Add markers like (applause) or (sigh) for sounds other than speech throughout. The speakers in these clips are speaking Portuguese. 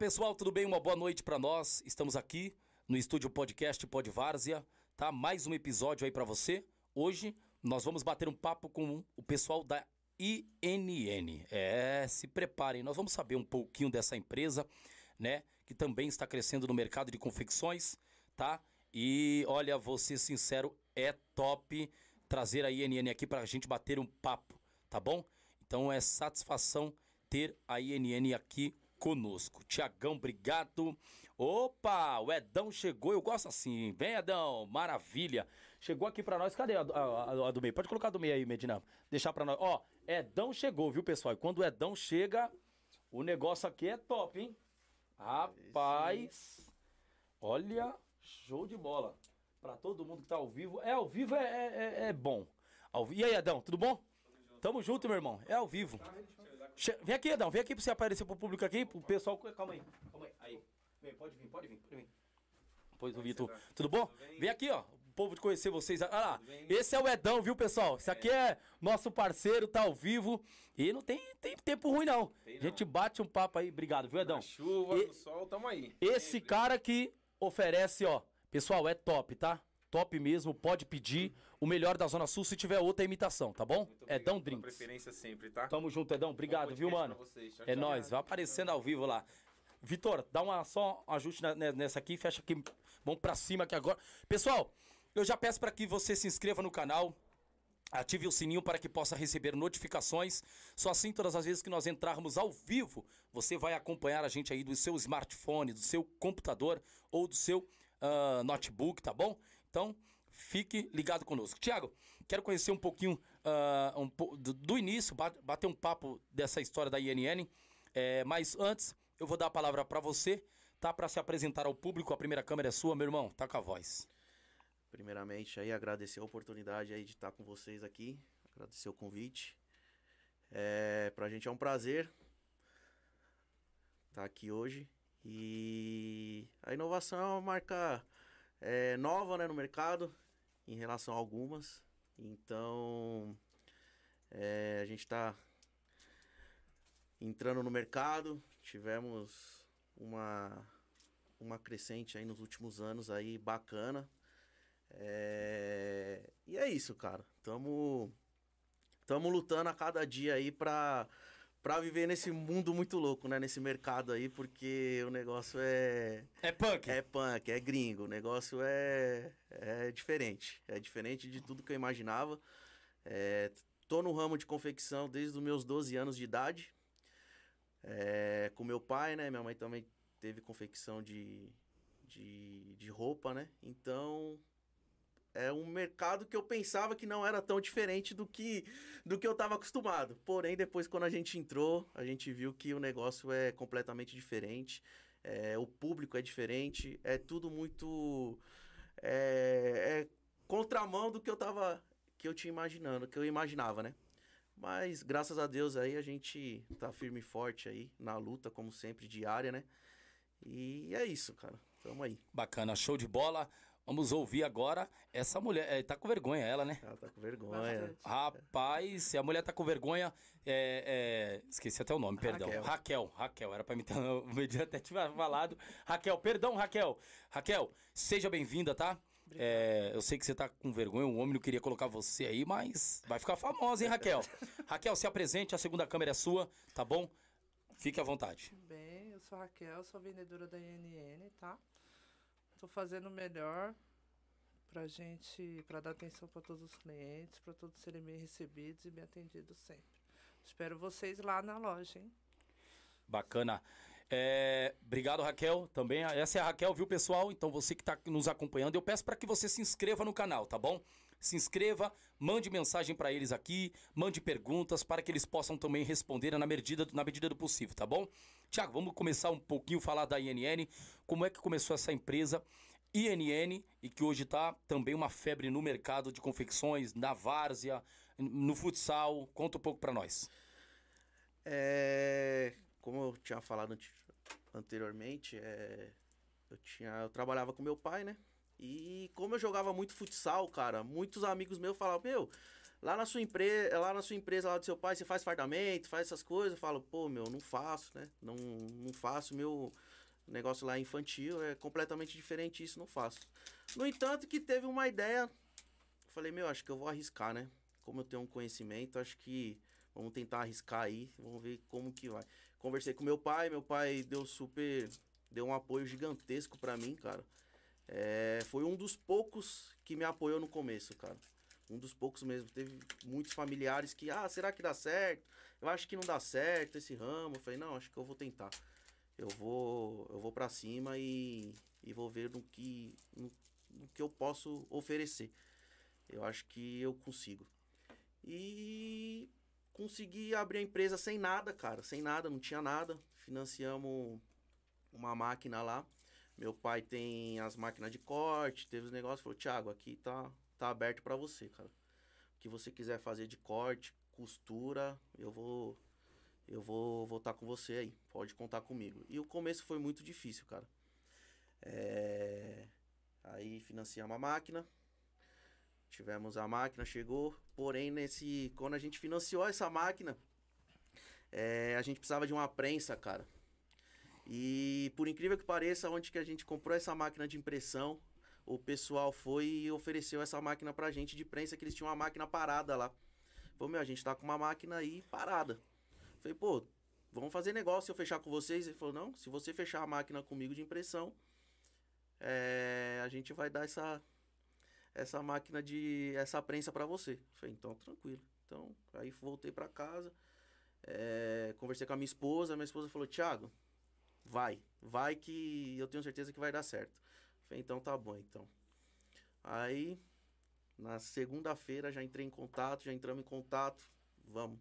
pessoal, tudo bem? Uma boa noite para nós. Estamos aqui no estúdio podcast Pod Várzea, tá? Mais um episódio aí para você. Hoje nós vamos bater um papo com o pessoal da INN. É, se preparem, nós vamos saber um pouquinho dessa empresa, né, que também está crescendo no mercado de confecções, tá? E olha, vou ser sincero, é top trazer a INN aqui para a gente bater um papo, tá bom? Então é satisfação ter a INN aqui conosco. Tiagão, obrigado. Opa, o Edão chegou, eu gosto assim. Vem, Edão, maravilha. Chegou aqui pra nós, cadê a, a, a do meio? Pode colocar a do meio aí, Medina. Deixar pra nós. Ó, Edão chegou, viu, pessoal? E quando o Edão chega, o negócio aqui é top, hein? Rapaz, olha, show de bola. Pra todo mundo que tá ao vivo. É, ao vivo é, é, é, é bom. Ao... E aí, Edão, tudo bom? Tamo junto, meu irmão. É ao vivo. Vem aqui, Edão. Vem aqui pra você aparecer pro público aqui, pro pessoal. Calma aí. Calma aí. Aí. Vem, pode vir, pode vir, pode vir. Pois o Vitor. Tudo bom? Vem aqui, ó. O povo de conhecer vocês. Olha lá. Esse é o Edão, viu, pessoal? Esse aqui é nosso parceiro, tá ao vivo. E não tem, tem tempo ruim, não. A gente bate um papo aí. Obrigado, viu, Edão? Na chuva, E- no sol, tamo aí. Esse cara que oferece, ó. Pessoal, é top, tá? Top mesmo, pode pedir o melhor da Zona Sul se tiver outra imitação, tá bom? Muito Edão pela Drinks. preferência sempre, tá? Tamo junto, Edão. Obrigado, viu, mano? vocês. Tchau, é tchau. nóis, vai aparecendo ao vivo lá. Vitor, dá uma, só um ajuste na- ne- nessa aqui, fecha aqui. Vamos pra cima aqui agora. Pessoal, eu já peço para que você se inscreva no canal. Ative o sininho para que possa receber notificações. Só assim, todas as vezes que nós entrarmos ao vivo, você vai acompanhar a gente aí do seu smartphone, do seu computador ou do seu ah, notebook, tá bom? Então, fique ligado conosco. Tiago, quero conhecer um pouquinho ah, um do, do início, ba- bater um papo dessa história da INN. É, mas antes, eu vou dar a palavra para você, tá? Para se apresentar ao público. A primeira câmera é sua, meu irmão. Tá com a voz. Primeiramente, aí agradecer a oportunidade aí de estar com vocês aqui, agradecer o convite. É, pra gente é um prazer estar aqui hoje. E a inovação é uma marca é, nova né, no mercado, em relação a algumas. Então, é, a gente está entrando no mercado, tivemos uma, uma crescente aí nos últimos anos aí bacana. É, E é isso, cara. Tamo, tamo lutando a cada dia aí pra, pra viver nesse mundo muito louco, né? Nesse mercado aí, porque o negócio é. É punk. É punk, é gringo. O negócio é, é diferente. É diferente de tudo que eu imaginava. É, tô no ramo de confecção desde os meus 12 anos de idade. É, com meu pai, né? Minha mãe também teve confecção de, de, de roupa, né? Então, é um mercado que eu pensava que não era tão diferente do que, do que eu estava acostumado. Porém, depois, quando a gente entrou, a gente viu que o negócio é completamente diferente. É, o público é diferente. É tudo muito. É, é contramão do que eu tava. que eu tinha imaginando, que eu imaginava, né? Mas graças a Deus aí a gente tá firme e forte aí na luta, como sempre, diária, né? E é isso, cara. Tamo aí. Bacana, show de bola. Vamos ouvir agora essa mulher. É, tá com vergonha ela, né? Ela tá com vergonha. Rapaz, se a mulher tá com vergonha. É, é, esqueci até o nome, perdão. Raquel. Raquel, Raquel, era pra mim ter. (laughs) Medina até tinha falado. Raquel, perdão, Raquel. Raquel, seja bem-vinda, tá? É, eu sei que você tá com vergonha, o homem não queria colocar você aí, mas vai ficar famosa, hein, Raquel? (laughs) Raquel, se apresente, a segunda câmera é sua, tá bom? Fique à vontade. Bem, eu sou a Raquel, sou vendedora da INN, tá? Tô fazendo o melhor pra gente, pra dar atenção para todos os clientes, para todos serem bem recebidos e bem atendidos sempre. Espero vocês lá na loja, hein? Bacana. É, obrigado, Raquel. Também. Essa é a Raquel, viu, pessoal? Então, você que está nos acompanhando, eu peço para que você se inscreva no canal, tá bom? Se inscreva, mande mensagem para eles aqui, mande perguntas para que eles possam também responder na medida, na medida do possível, tá bom? Tiago, vamos começar um pouquinho falar da INN. Como é que começou essa empresa? INN, e que hoje está também uma febre no mercado de confecções, na várzea, no futsal. Conta um pouco para nós. É, como eu tinha falado ante- anteriormente, é, eu tinha, eu trabalhava com meu pai, né? E como eu jogava muito futsal, cara, muitos amigos meus falavam, meu, lá na sua empresa, lá na sua empresa lá do seu pai, você faz fardamento, faz essas coisas. Eu falo, pô, meu, não faço, né? Não, não faço, meu negócio lá infantil, é completamente diferente, isso não faço. No entanto, que teve uma ideia, falei, meu, acho que eu vou arriscar, né? Como eu tenho um conhecimento, acho que vamos tentar arriscar aí, vamos ver como que vai. Conversei com meu pai, meu pai deu super, deu um apoio gigantesco para mim, cara. É, foi um dos poucos que me apoiou no começo, cara. Um dos poucos mesmo. Teve muitos familiares que, ah, será que dá certo? Eu acho que não dá certo esse ramo. Eu falei, não, acho que eu vou tentar. Eu vou, eu vou para cima e, e vou ver no que, no, no que eu posso oferecer. Eu acho que eu consigo. E consegui abrir a empresa sem nada, cara, sem nada, não tinha nada. Financiamos uma máquina lá. Meu pai tem as máquinas de corte, teve os negócios, falou: "Thiago, aqui tá tá aberto para você, cara. O que você quiser fazer de corte, costura, eu vou eu vou voltar com você aí. Pode contar comigo. E o começo foi muito difícil, cara. É... Aí financiamos a máquina. Tivemos a máquina, chegou. Porém, nesse. Quando a gente financiou essa máquina, é... a gente precisava de uma prensa, cara. E por incrível que pareça, onde que a gente comprou essa máquina de impressão, o pessoal foi e ofereceu essa máquina pra gente de prensa, que eles tinham uma máquina parada lá. Falei, meu, a gente tá com uma máquina aí parada. Falei, pô, vamos fazer negócio eu fechar com vocês? Ele falou, não, se você fechar a máquina comigo de impressão, é, a gente vai dar essa, essa máquina de. essa prensa para você. Falei, então tranquilo. Então, aí voltei para casa, é, conversei com a minha esposa, minha esposa falou, Thiago, vai, vai que eu tenho certeza que vai dar certo. Falei, então tá bom, então. Aí, na segunda-feira já entrei em contato, já entramos em contato, vamos.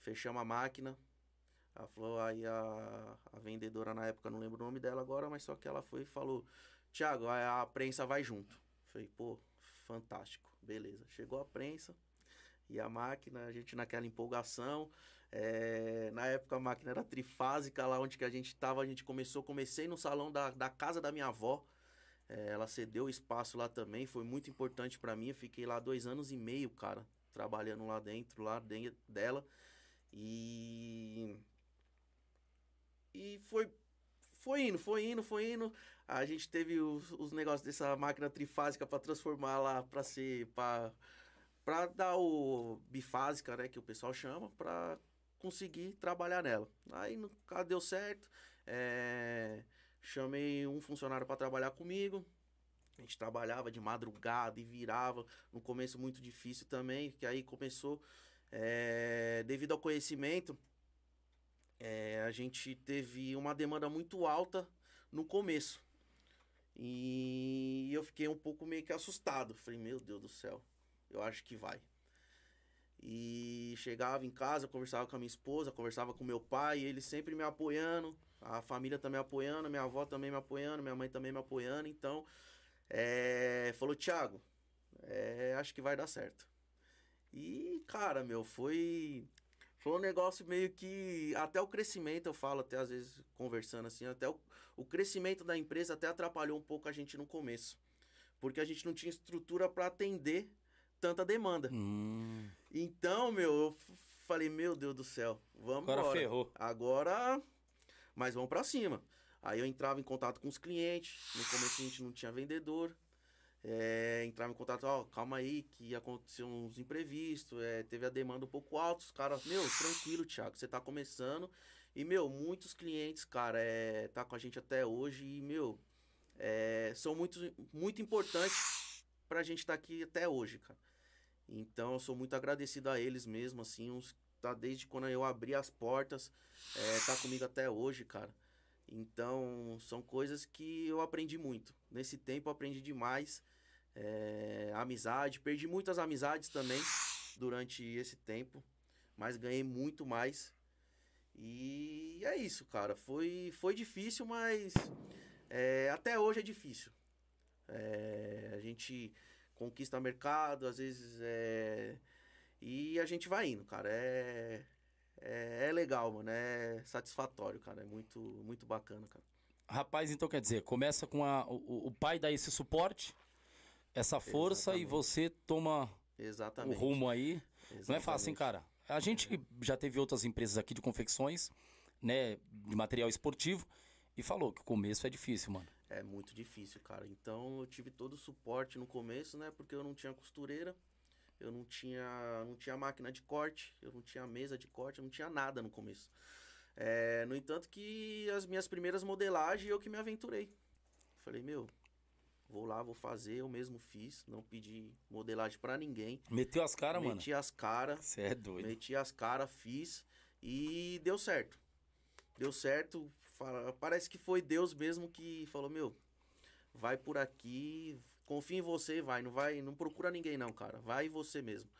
Fechamos a máquina. Ela falou, aí a, a vendedora na época, não lembro o nome dela agora, mas só que ela foi e falou, Tiago, a, prensa vai junto. Falei, pô, fantástico, beleza. Chegou a prensa e a máquina, a gente naquela empolgação. É, na época a máquina era trifásica, lá onde que a gente estava, a gente começou, comecei no salão da, da casa da minha avó. É, ela cedeu espaço lá também, foi muito importante para mim. Eu fiquei lá dois anos e meio, cara, trabalhando lá dentro, lá dentro dela. E. E foi. Foi indo, foi indo, foi indo. A gente teve os, os negócios dessa máquina trifásica para transformar lá para ser. para dar o bifásica, né, que o pessoal chama, para conseguir trabalhar nela. Aí no caso deu certo, é, chamei um funcionário para trabalhar comigo. A gente trabalhava de madrugada e virava. No começo muito difícil também, que aí começou é, devido ao conhecimento, é, a gente teve uma demanda muito alta no começo. E eu fiquei um pouco meio que assustado. Falei, meu Deus do céu, eu acho que vai. E chegava em casa, conversava com a minha esposa, conversava com meu pai, ele sempre me apoiando, a família também apoiando, minha avó também me apoiando, minha mãe também me apoiando. Então, é, falou, Thiago, é, acho que vai dar certo. E, cara, meu, foi. Foi um negócio meio que. Até o crescimento, eu falo, até às vezes conversando assim, até o, o crescimento da empresa até atrapalhou um pouco a gente no começo. Porque a gente não tinha estrutura para atender tanta demanda. Hum. Então, meu, eu falei, meu Deus do céu, vamos Agora embora. ferrou. Agora, mas vamos para cima. Aí eu entrava em contato com os clientes. No começo a gente não tinha vendedor. É, entrava em contato, ó, calma aí, que aconteceu uns imprevistos, é, teve a demanda um pouco alta, os caras, meu, tranquilo, Thiago, você tá começando. E, meu, muitos clientes, cara, é, tá com a gente até hoje e, meu, é, são muito, muito importantes pra gente estar tá aqui até hoje, cara. Então, eu sou muito agradecido a eles mesmo, assim, uns, tá desde quando eu abri as portas, é, tá comigo até hoje, cara. Então, são coisas que eu aprendi muito. Nesse tempo, eu aprendi demais. É, amizade, perdi muitas amizades também durante esse tempo, mas ganhei muito mais. E é isso, cara. Foi, foi difícil, mas é, até hoje é difícil. É, a gente conquista mercado, às vezes é. E a gente vai indo, cara. É, é, é legal, mano. É satisfatório, cara. É muito, muito bacana, cara. Rapaz, então quer dizer, começa com a, o, o pai dá esse suporte, essa força Exatamente. e você toma Exatamente. o rumo aí. Não é fácil, hein, Exatamente. cara? A gente já teve outras empresas aqui de confecções, né, de material esportivo, E falou que o começo é difícil, mano. É muito difícil, cara. Então eu tive todo o suporte no começo, né? Porque eu não tinha costureira, eu não tinha, não tinha máquina de corte, eu não tinha mesa de corte, eu não tinha nada no começo. É, no entanto que as minhas primeiras modelagens eu que me aventurei. Falei, meu, vou lá, vou fazer, eu mesmo fiz, não pedi modelagem pra ninguém. Meteu as caras, mano. Meti as caras, Você é doido. meti as caras, fiz e deu certo. Deu certo, parece que foi Deus mesmo que falou, meu, vai por aqui, confia em você e vai, não vai, não procura ninguém não, cara, vai você mesmo.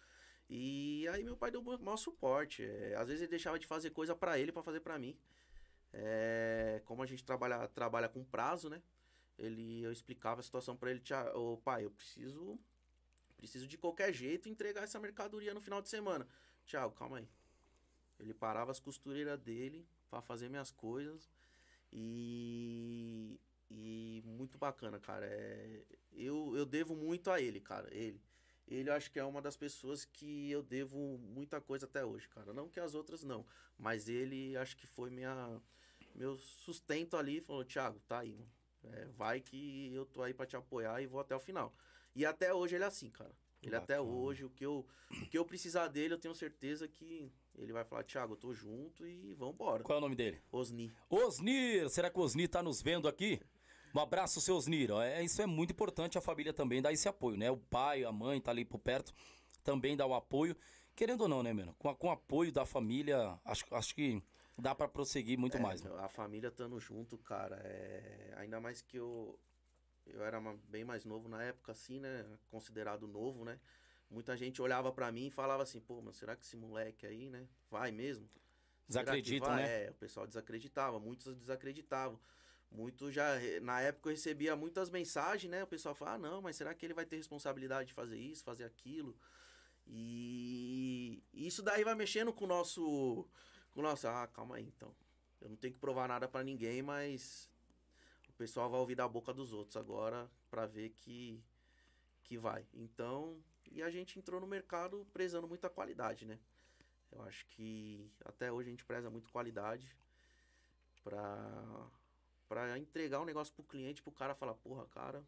E aí meu pai deu o maior suporte, é, às vezes ele deixava de fazer coisa pra ele pra fazer pra mim. É, como a gente trabalha, trabalha com prazo, né? Ele, eu explicava a situação pra ele, tia, ô pai, eu preciso, preciso de qualquer jeito entregar essa mercadoria no final de semana. Tiago, calma aí. Ele parava as costureiras dele pra fazer minhas coisas e e muito bacana, cara. É, eu, eu devo muito a ele, cara. Ele. Ele eu acho que é uma das pessoas que eu devo muita coisa até hoje, cara. Não que as outras não, mas ele acho que foi minha meu sustento ali, falou: "Thiago, tá aí, mano. É, vai que eu tô aí pra te apoiar e vou até o final". E até hoje ele é assim, cara. Ele até Bacana. hoje, o que eu o que eu precisar dele, eu tenho certeza que ele vai falar: "Thiago, eu tô junto e vambora". Qual é o nome dele? Osni. Osnir, será que o Osnir tá nos vendo aqui? Um abraço, seu Osnir. ó. É, isso é muito importante a família também dar esse apoio, né? O pai, a mãe tá ali por perto, também dá o apoio. Querendo ou não, né, mano? Com, com o apoio da família, acho, acho que dá pra prosseguir muito É, mais, mano. meu, A família estando junto, cara, é... ainda mais que eu eu era bem mais novo na época, assim, né? Considerado novo, né? Muita gente olhava pra mim e falava assim, pô, mas será que esse moleque aí, né? Vai mesmo? Vai? né? É, o pessoal desacreditava, muitos desacreditavam. Muitos já, na época eu recebia muitas mensagens, né? O pessoal falava, ah, não, mas será que ele vai ter responsabilidade de fazer isso, fazer aquilo? E isso daí vai mexendo com o nosso. Com o nosso. Ah, calma aí então. Eu não tenho que provar nada pra ninguém, mas o pessoal vai ouvir da boca dos outros agora pra ver que, que vai. Então, e a gente entrou no mercado prezando muita qualidade, né? Eu acho que até hoje a gente preza muito qualidade pra, pra entregar um negócio pro cliente, pro cara falar, porra, cara,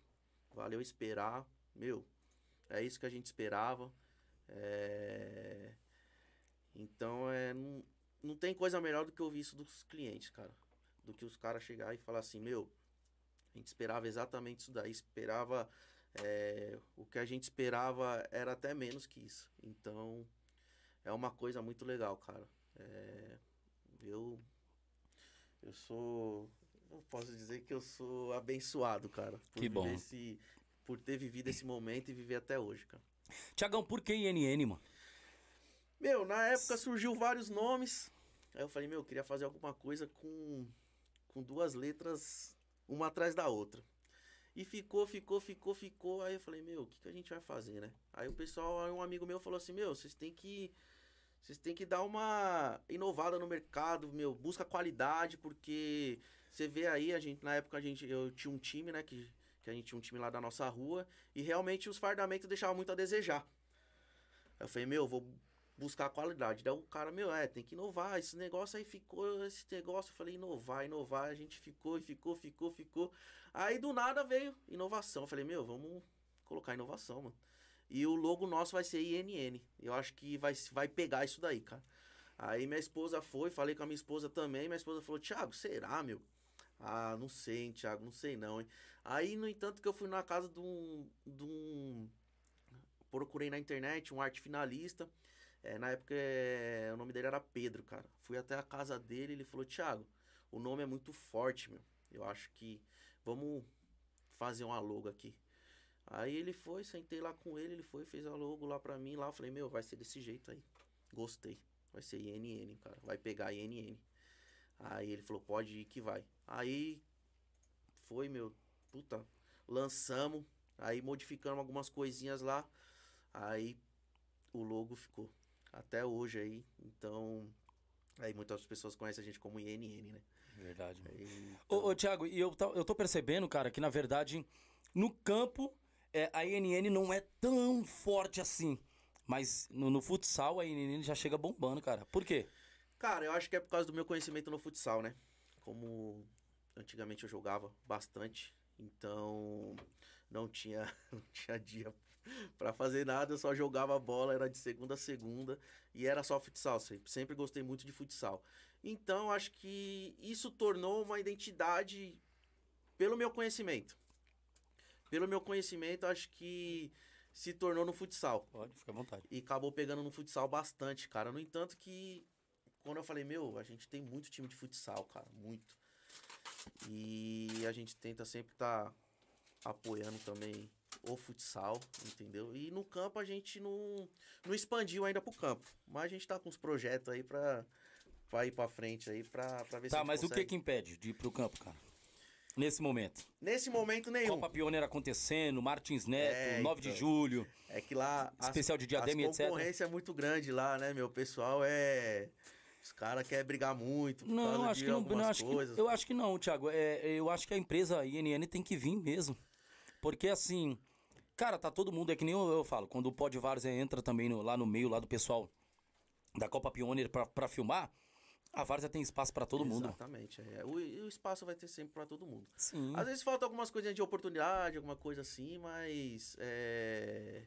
valeu esperar, meu, é isso que a gente esperava. É... Então, é, não, não tem coisa melhor do que ouvir isso dos clientes, cara. Do que os caras chegar e falar assim, meu, a gente esperava exatamente isso daí, esperava. é, o que a gente esperava era até menos que isso. Então, é uma coisa muito legal, cara. É, eu. Eu sou. Eu posso dizer que eu sou abençoado, cara. Por Que bom. Esse, por ter vivido esse momento e viver até hoje, cara. Tiagão, por que INN, mano? Meu, na época surgiu vários nomes. Aí eu falei, meu, eu queria fazer alguma coisa com, com duas letras, uma atrás da outra. E ficou, ficou, ficou, ficou. Aí eu falei, meu, o que, que a gente vai fazer, né? Aí o pessoal, aí um amigo meu falou assim, meu, vocês têm que. Vocês têm que dar uma inovada no mercado, meu, busca qualidade, porque você vê aí, a gente, na época a gente, eu tinha um time, né, que, que a gente tinha um time lá da nossa rua, e realmente os fardamentos deixavam muito a desejar. Eu falei, meu, vou buscar qualidade. Daí o cara, meu, é, tem que inovar. Esse negócio aí ficou, esse negócio, eu falei, inovar, inovar. A gente ficou e ficou, ficou, ficou. Aí do nada veio inovação. Eu falei, meu, vamos colocar inovação, mano. E o logo nosso vai ser INN. Eu acho que vai, vai pegar isso daí, cara. Aí minha esposa foi, falei com a minha esposa também. Minha esposa falou, Thiago, será, meu? Ah, não sei, hein, Thiago, não sei não, hein? Aí, no entanto, que eu fui na casa de um. De um procurei na internet um arte finalista. É, na época é, o nome dele era Pedro, cara. Fui até a casa dele ele falou: Thiago, o nome é muito forte, meu. Eu acho que vamos fazer uma logo aqui. Aí ele foi, sentei lá com ele, ele foi, fez a logo lá pra mim. Lá eu falei: Meu, vai ser desse jeito aí. Gostei. Vai ser INN, cara. Vai pegar INN. Aí ele falou: Pode ir que vai. Aí foi, meu. Puta, lançamos. Aí modificamos algumas coisinhas lá. Aí o logo ficou. Até hoje aí. Então. Aí muitas pessoas conhecem a gente como INN, né? Verdade, mano. Aí, Ô, ô Thiago, e eu, eu tô percebendo, cara, que na verdade, no campo, é, a INN não é tão forte assim. Mas no, no futsal, a INN já chega bombando, cara. Por quê? Cara, eu acho que é por causa do meu conhecimento no futsal, né? Como antigamente eu jogava bastante, então não tinha, (laughs) não tinha dia para fazer nada, eu só jogava bola, era de segunda a segunda e era só futsal, sempre, sempre gostei muito de futsal. Então acho que isso tornou uma identidade pelo meu conhecimento. Pelo meu conhecimento, acho que se tornou no futsal. Pode, fica à vontade. E acabou pegando no futsal bastante, cara. No entanto que quando eu falei, meu, a gente tem muito time de futsal, cara, muito. E a gente tenta sempre estar tá apoiando também o futsal, entendeu? E no campo a gente não, não expandiu ainda pro campo. Mas a gente tá com uns projetos aí pra, pra ir pra frente aí, pra, pra ver tá, se a Tá, mas consegue. o que que impede de ir pro campo, cara? Nesse momento. Nesse momento nenhum. Copa Pioneira acontecendo, Martins Neto, É, 9 de então. julho. É que lá. as- Especial de diadema as etc. concorrência é muito grande lá, né, meu? O pessoal é. Os caras querem brigar muito por Não, causa acho de que não, algumas não acho coisas. que, eu acho que não, Thiago. É, eu acho que a empresa INN tem que vir mesmo. Porque assim, cara, tá todo mundo, é que nem eu, eu falo, quando o Pod Várzea entra também no- lá no meio, lá do pessoal da Copa Pioneer pra, pra filmar, a Várzea tem espaço pra todo mundo. Exatamente. É. O, e o espaço vai ter sempre pra todo mundo. Sim. Às vezes falta algumas coisinhas de oportunidade, alguma coisa assim, mas. É...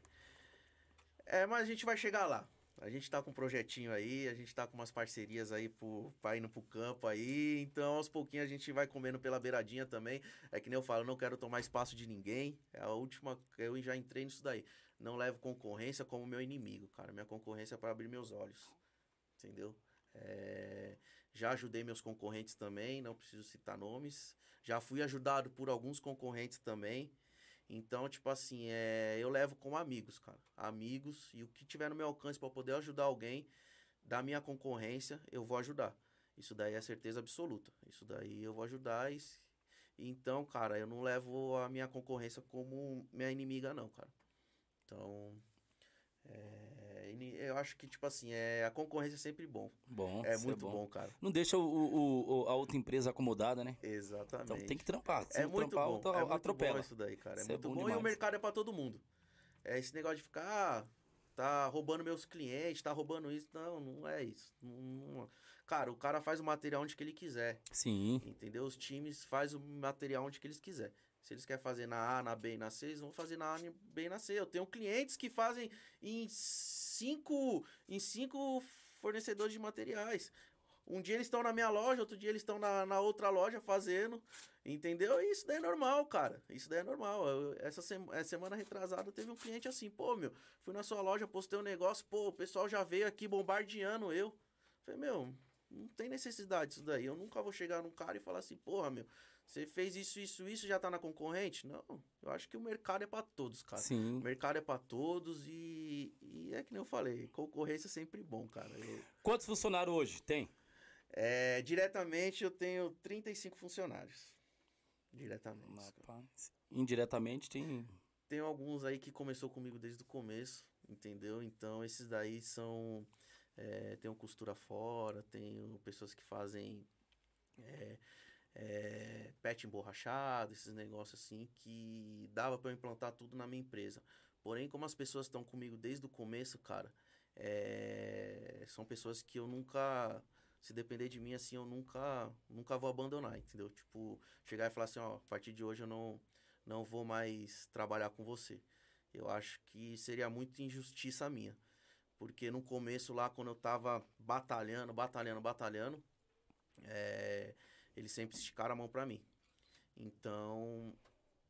é. Mas a gente vai chegar lá. A gente tá com um projetinho aí, a gente tá com umas parcerias aí pro, pra indo pro campo aí. Então, aos pouquinhos a gente vai comendo pela beiradinha também. É que nem eu falo, não quero tomar espaço de ninguém. É a última. Eu já entrei nisso daí. Não levo concorrência como meu inimigo, cara. Minha concorrência é pra abrir meus olhos. Entendeu? É, Já ajudei meus concorrentes também, não preciso citar nomes. Já fui ajudado por alguns concorrentes também. Então, tipo assim, é, eu levo como amigos, cara. Amigos, e o que tiver no meu alcance para poder ajudar alguém da minha concorrência, eu vou ajudar. Isso daí é certeza absoluta. Isso daí eu vou ajudar. E, então, cara, eu não levo a minha concorrência como minha inimiga, não, cara. Então, é, eu acho que, tipo assim, é, a concorrência é sempre bom. Bom, É isso muito bom. cara. Não deixa o, o- o- a outra empresa acomodada, né? Exatamente. Então tem que trampar. Se É muito trampar, bom. outra É muito atropela. bom isso daí, cara. É é muito bom bom, e o mercado é pra todo mundo. É esse negócio de ficar, ah, tá roubando meus clientes, tá roubando isso. Não, não é isso. Não- não- Cara, o cara faz o material onde que ele quiser. Sim. Entendeu? Os times fazem o material onde que eles quiser. Se eles querem fazer na A, na B e na C, eles vão fazer na A, na B e na C. Eu tenho clientes que fazem em cinco, em cinco fornecedores de materiais. Um dia eles estão na minha loja, outro dia eles estão na, na outra loja fazendo. Entendeu? E isso daí é normal, cara. Isso daí é normal. Eu- essa sema- essa semana retrasada teve um cliente assim, pô, meu, fui na sua loja, postei um negócio, pô, o pessoal já veio aqui bombardeando eu. Falei, meu, não tem necessidade disso daí. Eu nunca vou chegar num cara e falar assim, porra, meu, você fez isso, isso, isso, já tá na concorrente? Não, eu acho que o mercado é pra todos, cara. O Sim. mercado é pra todos e, e é que nem eu falei, concorrência é sempre bom, cara. Eu- Quantos funcionários hoje tem? é, diretamente eu tenho 35 funcionários. Diretamente. Indiretamente tem. Tem alguns aí que começou comigo desde o começo, entendeu? Então esses daí são. É, tem o costura fora, tem pessoas que fazem é, é, pet emborrachado, esses negócios assim, que dava pra eu implantar tudo na minha empresa. Porém, como as pessoas estão comigo desde o começo, cara, é, são pessoas que eu nunca. Se depender de mim, assim, eu nunca, nunca vou abandonar, entendeu? Tipo, chegar e falar assim, ó, a partir de hoje eu não, não vou mais trabalhar com você. Eu acho que seria muito injustiça minha. Porque no começo lá, quando eu tava batalhando, batalhando, batalhando, é, eles sempre esticaram a mão pra mim. Então,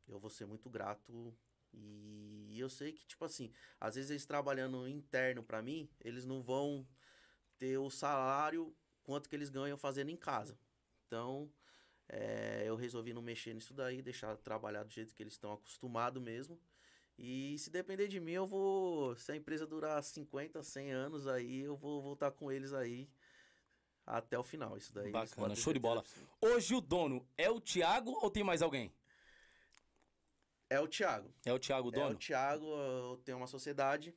eu vou ser muito grato. E eu sei que, tipo assim, às vezes eles trabalhando interno pra mim, eles não vão ter o salário quanto que eles ganham fazendo em casa. Então, é, eu resolvi não mexer nisso daí, deixar trabalhar do jeito que eles estão acostumados mesmo. E se depender de mim, eu vou. Se a empresa durar 50, 100 anos aí, eu vou voltar com eles aí até o final. Isso daí. Bacana, show de bola. Hoje o dono é o Thiago ou tem mais alguém? É o Thiago. É o Thiago o É o dono? Thiago, eu tenho uma sociedade.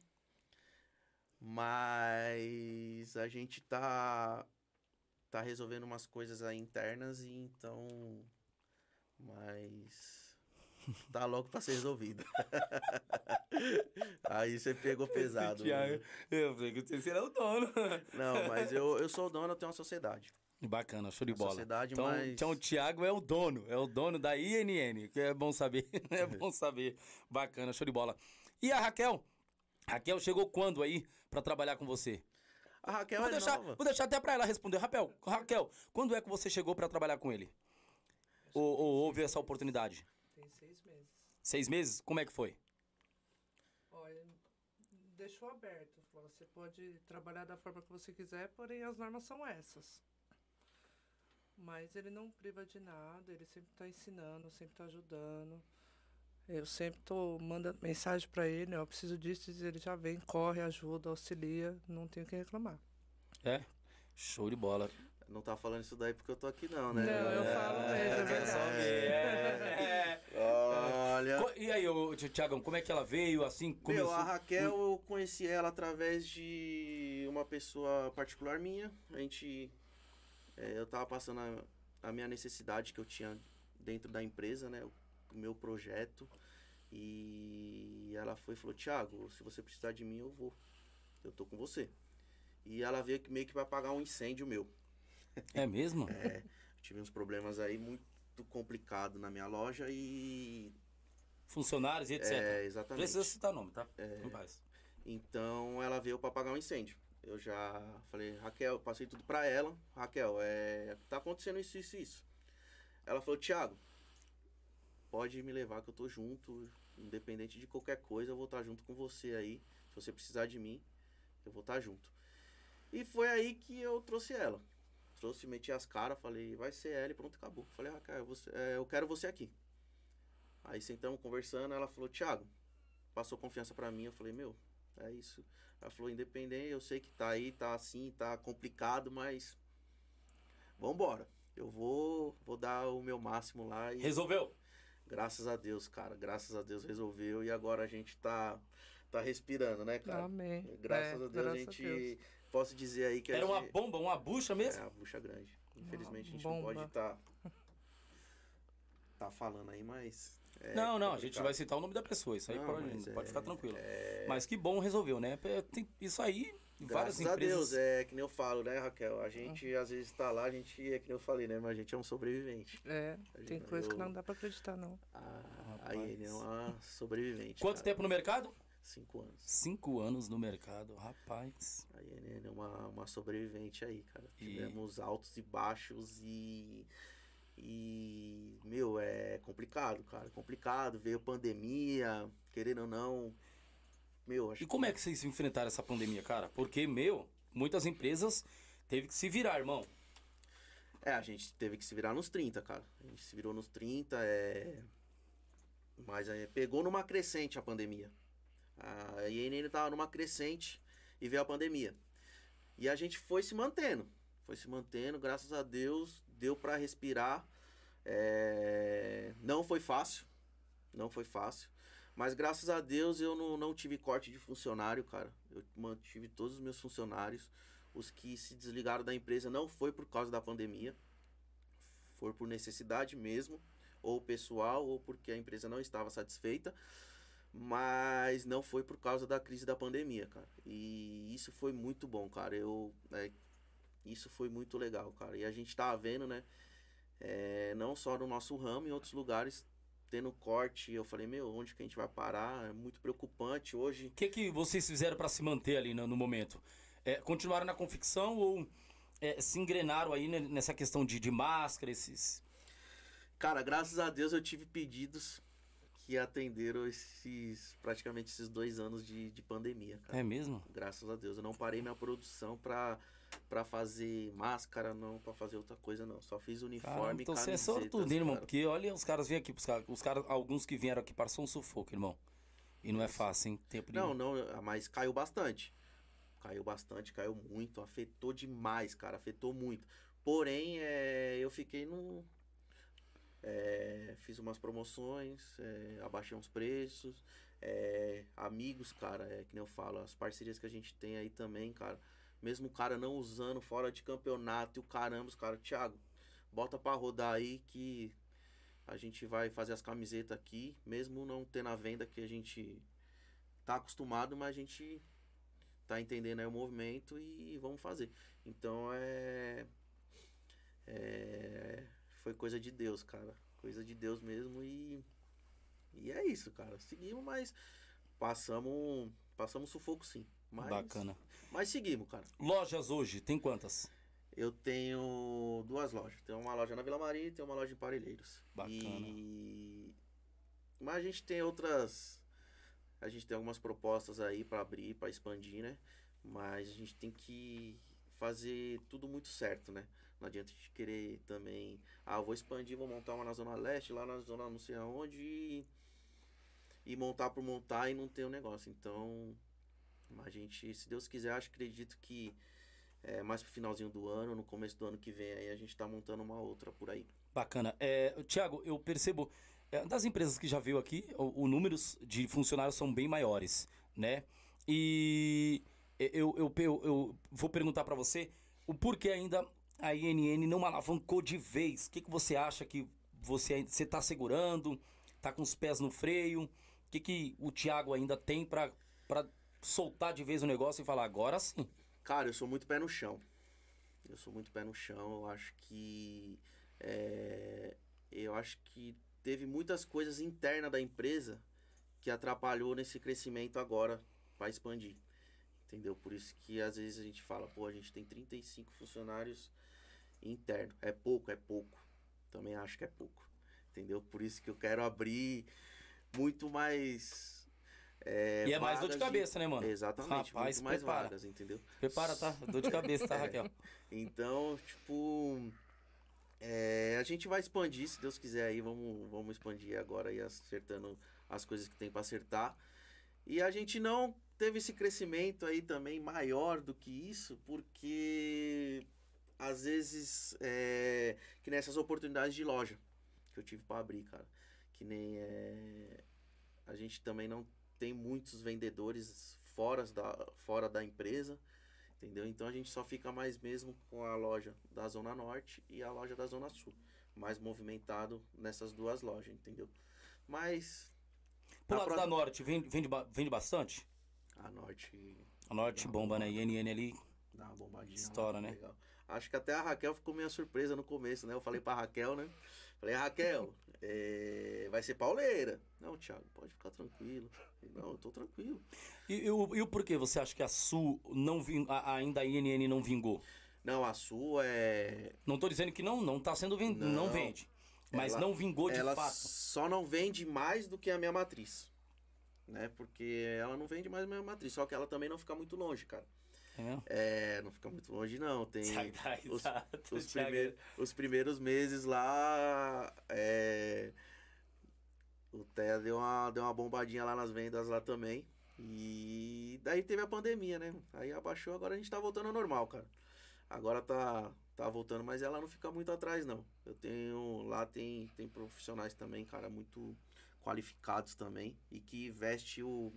Mas a gente tá. Tá resolvendo umas coisas aí internas e então. Mas. Tá logo pra ser resolvida. (laughs) Aí você pegou pesado. Thiago, eu falei que você era o dono. Não, mas eu, eu sou o dono, eu tenho uma sociedade. Bacana, show de bola. sociedade, então, mas- então o Thiago é o dono, é o dono da INN, que é bom saber, (laughs) é bom saber. Bacana, show de bola. E a Raquel? Raquel chegou quando aí pra trabalhar com você? A Raquel Vou é deixar, nova. vou deixar até pra ela responder. Raquel, Raquel, quando é que você chegou pra trabalhar com ele? Ou, ou houve essa oportunidade? Tem seis meses. Seis meses? Como é que foi? Olha, deixou aberto. Falou, você pode trabalhar da forma que você quiser, porém as normas são essas. Mas ele não priva de nada, ele sempre está ensinando, sempre está ajudando. Eu sempre tô mandando mensagem para ele, ó, eu preciso disso, ele já vem, corre, ajuda, auxilia, não tenho o que reclamar. É? Show de bola. Não tá falando isso daí porque eu tô aqui, não, né? Não, eu falo mesmo, é quero só verdade. E aí, ô, Thiagão, como é que ela veio assim? Meu, Começou... a Raquel, eu conheci ela através de uma pessoa particular minha. A gente. é, eu tava passando a, a minha necessidade que eu tinha dentro da empresa, né? O, o meu projeto. E ela foi e falou: Thiago, se você precisar de mim, eu vou. Eu tô com você. E ela veio que meio que vai apagar um incêndio meu. É mesmo? (laughs) É, tive uns problemas aí muito complicados na minha loja e. Funcionários e etc. É, exatamente. Precisa citar nome, tá? É. Não faz. Então ela veio para apagar um incêndio. Eu já falei, Raquel, passei tudo para ela. Raquel, é, tá acontecendo isso, isso, isso. Ela falou, Thiago, pode me levar que eu tô junto. Independente de qualquer coisa, eu vou estar junto com você aí. Se você precisar de mim, eu vou estar junto. E foi aí que eu trouxe ela. Trouxe, meti as caras, falei, vai ser ela e pronto, acabou. Falei, Raquel, você, é, eu quero você aqui. Aí sentamos conversando, ela falou, Thiago, passou confiança pra mim, eu falei, meu, é isso. Ela falou, independente, eu sei que tá aí, tá assim, tá complicado, mas vambora. Eu vou, vou dar o meu máximo lá e Resolveu? graças a Deus, cara, graças a Deus resolveu e agora a gente tá tá respirando, né, cara? Amém. Graças É, a Deus graças a a gente Deus. posso dizer aí que a Era uma gente, bomba, uma bucha mesmo? é a bucha grande. Infelizmente a gente bomba. não pode estar tá falando aí, mas é não, não, a gente complicado. vai citar o nome da pessoa, isso aí Não, pode, pode é- ficar tranquilo. é- Mas que bom resolveu, né? Tem isso aí, várias Graças a empresas. Deus, é que nem eu falo, né, Raquel? A gente às vezes tá lá, a gente é que nem eu falei, né? Mas a gente é um sobrevivente. É, tem Eu- coisa que não dá pra acreditar, não. A, a Rapaz. Iene é uma sobrevivente. Quanto cara. tempo no mercado? Cinco anos. Cinco anos no mercado, rapaz. A Iene é uma, uma sobrevivente aí, cara. E- Tivemos altos e baixos e. E. Meu, é complicado, cara. Complicado. Veio pandemia, querendo ou não. Meu, acho E como é que vocês enfrentaram essa pandemia, cara? Porque, meu, muitas empresas teve que se virar, irmão. É, a gente teve que se virar nos 30, cara. A gente se virou nos 30, é. Mas é, pegou numa crescente a pandemia. A INN tava numa crescente e veio a pandemia. E a gente foi se mantendo. Foi se mantendo, graças a Deus, deu pra respirar. É, Não foi fácil. Não foi fácil. Mas graças a Deus eu não, não tive corte de funcionário, cara. Eu mantive todos os meus funcionários. Os que se desligaram da empresa não foi por causa da pandemia. Foi por necessidade mesmo. Ou pessoal, ou porque a empresa não estava satisfeita. Mas não foi por causa da crise da pandemia, cara. E isso foi muito bom, cara. Eu, é, isso foi muito legal, cara. E a gente tá vendo, né? é, não só no nosso ramo, em outros lugares, tendo corte. Eu falei, meu, onde que a gente vai parar? É muito preocupante. Hoje, O que, que vocês fizeram pra se manter ali no, no momento? É, continuaram na confecção ou é, se engrenaram aí ne- nessa questão de, de máscara, esses... Cara, graças a Deus eu tive pedidos que atenderam esses praticamente esses dois anos de, de pandemia, cara. É mesmo? Graças a Deus. Eu não parei minha produção pra, pra fazer máscara, não, pra fazer outra coisa, não. Só fiz Cara, uniforme então e você é sortudo, irmão? cara. Porque olha, os caras vêm aqui, os caras, os caras, alguns que vieram aqui passam um sufoco, irmão. E não é fácil, hein? Tempo de... Não, não, mas caiu bastante. Caiu bastante, caiu muito, afetou demais, cara, afetou muito. Porém, é, eu fiquei no. é, fiz umas promoções, é, abaixei uns preços. é, amigos, cara, é que nem eu falo, as parcerias que a gente tem aí também, cara. Mesmo o cara não usando fora de campeonato e o caramba, os caras, Thiago, bota pra rodar aí que A gente vai fazer as camisetas aqui, mesmo não tendo a venda que a gente tá acostumado, mas a gente tá entendendo aí o movimento e vamos fazer. Então é. é foi coisa de Deus, cara. Coisa de Deus mesmo e. E é isso, cara. Seguimos, mas passamos. Passamos sufoco sim. Mas, Bacana. Mas seguimos, cara. Lojas hoje, tem quantas? Eu tenho duas lojas. Tem uma loja na Vila Maria e tem uma loja em Parelheiros. Bacana. E... Mas a gente tem outras. A gente tem algumas propostas aí para abrir, para expandir, né? Mas a gente tem que fazer tudo muito certo, né? Não adianta a gente querer também. Ah, eu vou expandir, vou montar uma na Zona Leste, lá na Zona não sei aonde. E, e montar por montar e não ter o um negócio. Então, a gente, se Deus quiser, acho acredito que é, mais pro finalzinho do ano, no começo do ano que vem, aí a gente tá montando uma outra por aí. Bacana. É, Tiago, eu percebo. É, das empresas que já veio aqui, o, o números de funcionários são bem maiores, né? E eu, eu, eu, eu vou perguntar para você o porquê ainda a INN não alavancou de vez. O que, que você acha que você está segurando? Tá com os pés no freio? O que, que o Thiago ainda tem para soltar de vez o negócio e falar agora sim? Cara, eu sou muito pé no chão. Eu sou muito pé no chão. Eu acho que é, eu acho que teve muitas coisas internas da empresa que atrapalhou nesse crescimento agora para expandir. Entendeu? Por isso que às vezes a gente fala, pô, a gente tem 35 funcionários interno. É pouco, é pouco. Também acho que é pouco. Entendeu? Por isso que eu quero abrir muito mais. É, e é mais dor de cabeça, de... né, mano? Exatamente, Rapaz, mais prepara. vagas, entendeu? Prepara, tá? Dor de cabeça, tá, (laughs) Raquel? então, tipo. É, a gente vai expandir, se Deus quiser aí, vamos, vamos expandir agora e acertando as coisas que tem para acertar. E a gente não teve esse crescimento aí também maior do que isso, porque às vezes, é, que nessas oportunidades de loja que eu tive para abrir, cara. Que nem é, a gente também não tem muitos vendedores fora da, fora da empresa, entendeu? Então a gente só fica mais mesmo com a loja da Zona Norte e a loja da Zona Sul. Mais movimentado nessas duas lojas, entendeu? Mas. Pro lado da Norte, vende, vende, vende bastante? A Norte. A Norte bomba, né? INN ali. Dá uma bombadinha. Estoura, né? Legal. Acho que até a Raquel ficou meio surpresa no começo, né? Eu falei pra Raquel, né? Falei, Raquel, é... vai ser pauleira. Não, Thiago, pode ficar tranquilo. Não, eu tô tranquilo. E, e, o, e o porquê você acha que a Sul não ving... ainda a INN não vingou? Não, a Sul é. Não tô dizendo que não, não tá sendo vend... não, não vende. Mas ela, não vingou de ela fato. Só não vende mais do que a minha matriz. Né? Porque ela não vende mais a minha matriz. Só que ela também não fica muito longe, cara. É, não fica muito longe, não. Tem os, os, primeiros, os primeiros meses lá. É, o Té deu uma, deu uma bombadinha lá nas vendas lá também. E daí teve a pandemia, né? Aí abaixou, agora a gente tá voltando ao normal, cara. Agora tá, tá voltando, mas ela não fica muito atrás, não. Eu tenho. Lá tem, tem profissionais também, cara, muito qualificados também. E que veste o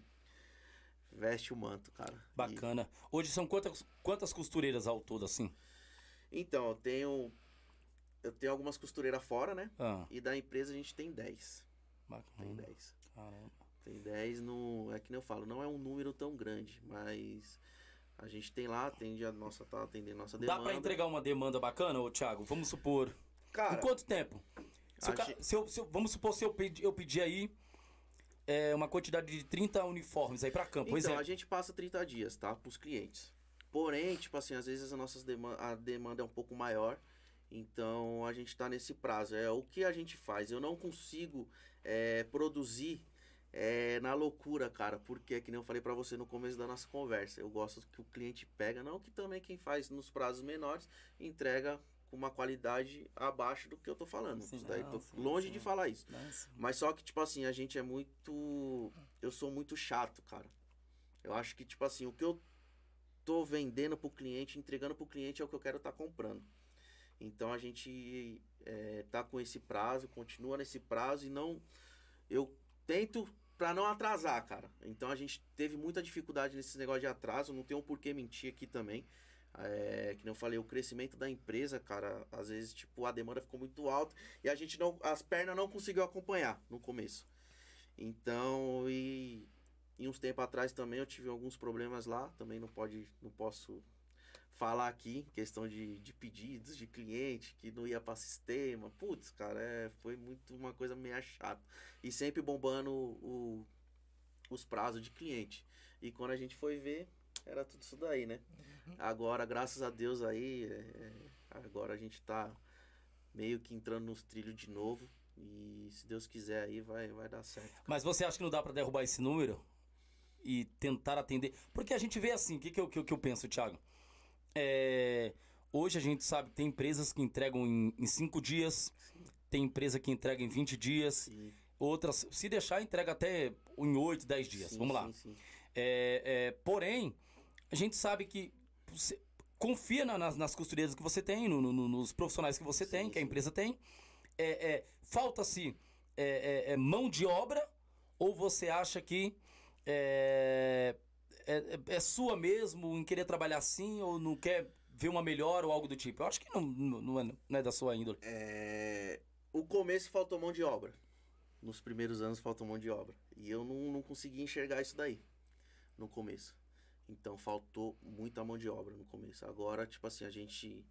veste o manto, cara. Bacana. E... Hoje são quantas, quantas costureiras ao todo, assim? Então, eu tenho. Eu tenho algumas costureiras fora, né? Ah. E da empresa a gente tem 10. Bacana. Tem 10. Caramba. Tem 10 no. É que nem eu falo, não é um número tão grande, mas. A gente tem lá, atende a nossa, tá atendendo a nossa demanda. Dá pra entregar uma demanda bacana, ô Thiago? Vamos supor. Cara. Em quanto tempo? Se, gente... se, eu, se eu, vamos supor se eu pedir, eu pedir aí é, uma quantidade de 30 uniformes aí para campo. Então, a gente passa 30 dias, tá? Pros clientes. Porém, tipo assim, às vezes a nossa demanda, a demanda é um pouco maior. Então a gente tá nesse prazo. É o que a gente faz. Eu não consigo é, produzir é, na loucura, cara. Porque, é que nem eu falei para você no começo da nossa conversa. Eu gosto que o cliente pega, não que também quem faz nos prazos menores entrega com uma qualidade abaixo do que eu tô falando. Sim, daí não, tô sim, longe sim. de falar isso. Não, Mas só que, tipo assim, a gente é muito. Eu sou muito chato, cara. Eu acho que, tipo assim, o que eu tô vendendo pro cliente, entregando pro cliente é o que eu quero estar tá comprando. Então a gente é, tá com esse prazo, continua nesse prazo e não. Eu tento para não atrasar, cara. Então a gente teve muita dificuldade nesse negócio de atraso, não tem um porquê mentir aqui também. É, que eu falei, o crescimento da empresa, cara, às vezes, tipo, a demanda ficou muito alta e a gente não. As pernas não conseguiu acompanhar no começo. Então, e, e uns tempos atrás também eu tive alguns problemas lá, também não pode, não posso falar aqui, questão de, de pedidos de cliente que não ia para sistema. Putz, cara, é, foi muito uma coisa meio chata. E sempre bombando o, os prazos de cliente. E quando a gente foi ver, era tudo isso daí, né? Uhum. Agora, graças a Deus aí, é, é, agora a gente tá meio que entrando nos trilhos de novo. E se Deus quiser aí, vai, vai dar certo. Mas você acha que não dá para derrubar esse número? E tentar atender? Porque a gente vê assim, o que, que, eu, que, que eu penso, Thiago? É, hoje a gente sabe que tem empresas que entregam em, em cinco dias, Sim. tem empresa que entrega em 20 dias, Sim. outras, se deixar, entrega até em 8, 10 dias. Sim, Vamos lá. É, é, porém, a gente sabe que você confia na, nas, nas costureiras que você tem, no, no, nos profissionais que você sim, tem, que a empresa tem. É, é Falta-se é, é, mão de obra ou você acha que é, sua mesmo em querer trabalhar assim ou não quer ver uma melhor ou algo do tipo? Eu acho que não, não, é, não é da sua índole. O começo faltou mão de obra. Nos primeiros anos faltou mão de obra. E eu não, não consegui enxergar isso daí no começo. Então faltou muita mão de obra no começo. Agora, tipo assim, a gente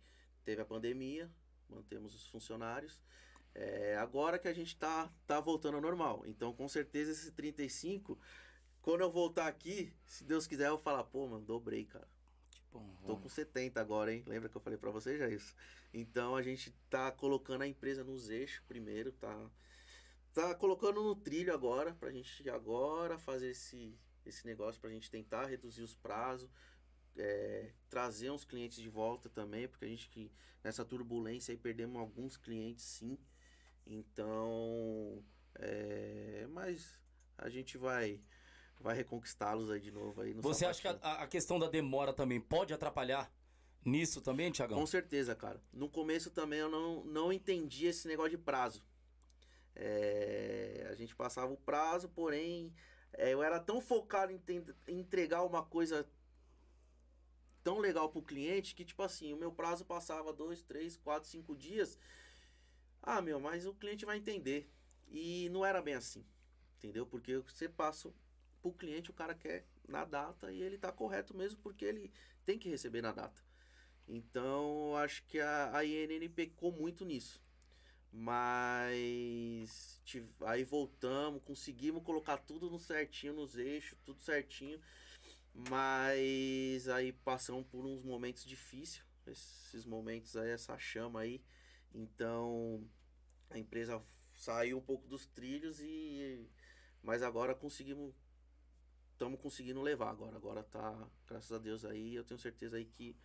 teve a pandemia, mantemos os funcionários. É, agora que a gente tá, tá voltando ao normal. Então, com certeza, esse 35, quando eu voltar aqui, se Deus quiser, eu vou falar, pô, mano, dobrei, cara. Tipo, Tô com 70 agora, hein? Lembra que eu falei para você já isso? Então a gente tá colocando a empresa nos eixos primeiro, tá? Tá colocando no trilho agora, pra gente agora fazer esse, esse negócio pra gente tentar reduzir os prazos, é, trazer uns clientes de volta também, porque a gente que nessa turbulência aí perdemos alguns clientes sim. Então, é, mas a gente vai vai reconquistá-los aí de novo aí Você acha que a, a, questão da demora também pode atrapalhar nisso também, Tiagão? Com certeza, cara. No começo também eu não, não entendi esse negócio de prazo. É, a gente passava o prazo, porém é, eu era tão focado em, em entregar uma coisa tão legal pro cliente que, tipo assim, o meu prazo passava dois, três, quatro, cinco dias. Ah, meu, mas o cliente vai entender. E não era bem assim. Entendeu? Porque você passa pro cliente, o cara quer na data e ele tá correto mesmo porque ele tem que receber na data. Então, acho que a, a INN pecou muito nisso. Mas aí voltamos, conseguimos colocar tudo no certinho, nos eixos, tudo certinho. Mas aí passamos por uns momentos difíceis. Esses momentos aí, essa chama aí. Então a empresa saiu um pouco dos trilhos e. Mas agora conseguimos. Estamos conseguindo levar agora. Agora tá, graças a Deus aí, eu tenho certeza aí que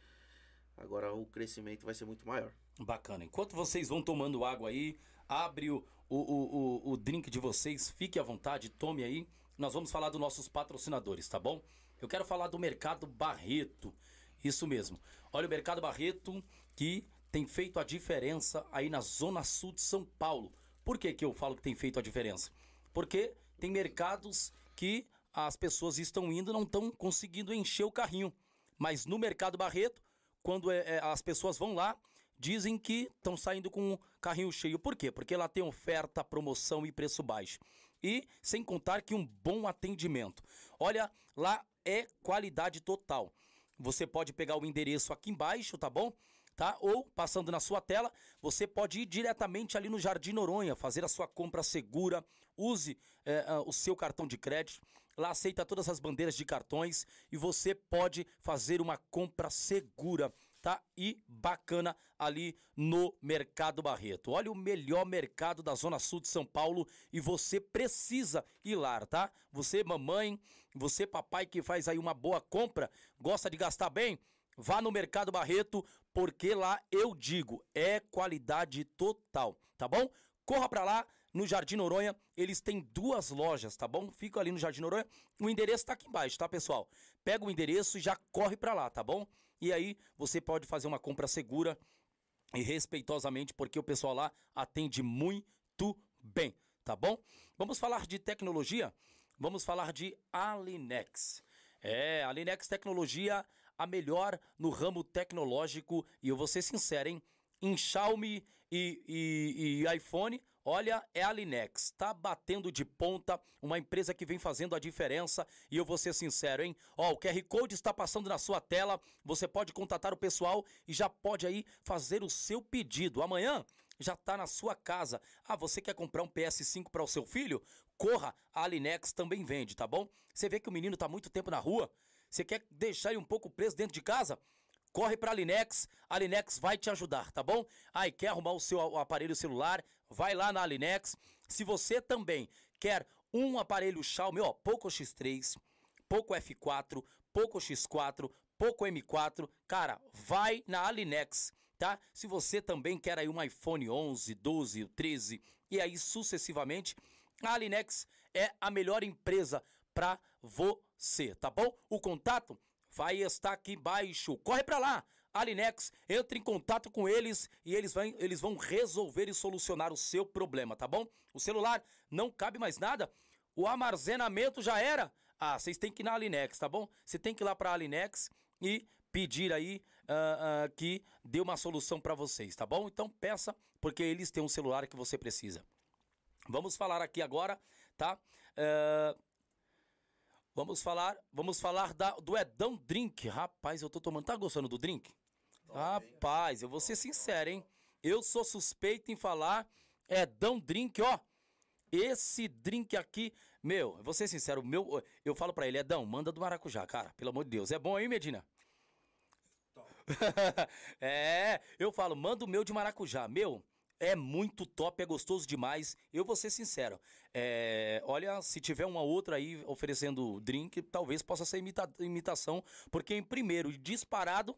agora o crescimento vai ser muito maior. Bacana. Enquanto vocês vão tomando água aí, abre o, o, o, o drink de vocês, fique à vontade, tome aí. Nós vamos falar dos nossos patrocinadores, tá bom? Eu quero falar do Mercado Barreto. Isso mesmo. Olha o Mercado Barreto que tem feito a diferença aí na Zona Sul de São Paulo. Por que, que eu falo que tem feito a diferença? Porque tem mercados que as pessoas estão indo não estão conseguindo encher o carrinho. Mas no Mercado Barreto, quando é, é, as pessoas vão lá, dizem que estão saindo com o carrinho cheio. Por quê? Porque lá tem oferta, promoção e preço baixo. E sem contar que um bom atendimento. Olha, lá é qualidade total. Você pode pegar o endereço aqui embaixo, tá bom? Tá? Ou passando na sua tela, você pode ir diretamente ali no Jardim Noronha, fazer a sua compra segura. Use é, o seu cartão de crédito. Lá aceita todas as bandeiras de cartões e você pode fazer uma compra segura tá? E bacana ali no Mercado Barreto. Olha o melhor mercado da Zona Sul de São Paulo e você precisa ir lá, tá? Você, mamãe, você, papai, que faz aí uma boa compra, gosta de gastar bem? Vá no Mercado Barreto, porque lá eu digo, é qualidade total, tá bom? Corra para lá, no Jardim Noronha, eles têm duas lojas, tá bom? Fica ali no Jardim Noronha. O endereço tá aqui embaixo, tá, pessoal? Pega o endereço e já corre para lá, tá bom? E aí você pode fazer uma compra segura e respeitosamente, porque o pessoal lá atende muito bem, tá bom? Vamos falar de tecnologia? Vamos falar de Alinex. É, Alinex Tecnologia a melhor no ramo tecnológico. E eu vou ser sincero, hein? Em Xiaomi e, e, e iPhone, Olha, é a Linex, tá batendo de ponta, uma empresa que vem fazendo a diferença e eu vou ser sincero, hein? Ó, o QR Code está passando na sua tela, você pode contatar o pessoal e já pode aí fazer o seu pedido. Amanhã já tá na sua casa. Ah, você quer comprar um PS5 para o seu filho? Corra, a Linex também vende, tá bom? Você vê que o menino tá muito tempo na rua, você quer deixar ele um pouco preso dentro de casa? corre para a Linex, a Linex vai te ajudar, tá bom? Aí quer arrumar o seu aparelho celular, vai lá na Linex. Se você também quer um aparelho Xiaomi, ó, Poco X3, Poco F4, Poco X4, Poco M4, cara, vai na Alinex, tá? Se você também quer aí um iPhone 11, 12, 13 e aí sucessivamente, a Alinex é a melhor empresa para você, tá bom? O contato vai estar aqui embaixo. Corre para lá. Alinex, entre em contato com eles e eles vão, eles vão resolver e solucionar o seu problema, tá bom? O celular não cabe mais nada, o armazenamento já era. Ah, vocês têm que ir na Alinex, tá bom? Você tem que ir lá para Alinex e pedir aí uh, uh, que dê uma solução para vocês, tá bom? Então peça, porque eles têm um celular que você precisa. Vamos falar aqui agora, tá? Uh, Vamos falar, vamos falar da, do Edão Drink. Rapaz, eu tô tomando. Tá gostando do drink? Rapaz, eu vou ser sincero, hein? Eu sou suspeito em falar Edão Drink, ó. Esse drink aqui, meu, eu vou ser sincero, meu, eu falo para ele, Edão, manda do maracujá, cara, pelo amor de Deus. É bom aí, Medina? (laughs) é, eu falo, manda o meu de maracujá. Meu, é muito top, é gostoso demais. Eu vou ser sincero. É, olha, se tiver uma outra aí oferecendo drink, talvez possa ser imita imitação, porque em primeiro, disparado,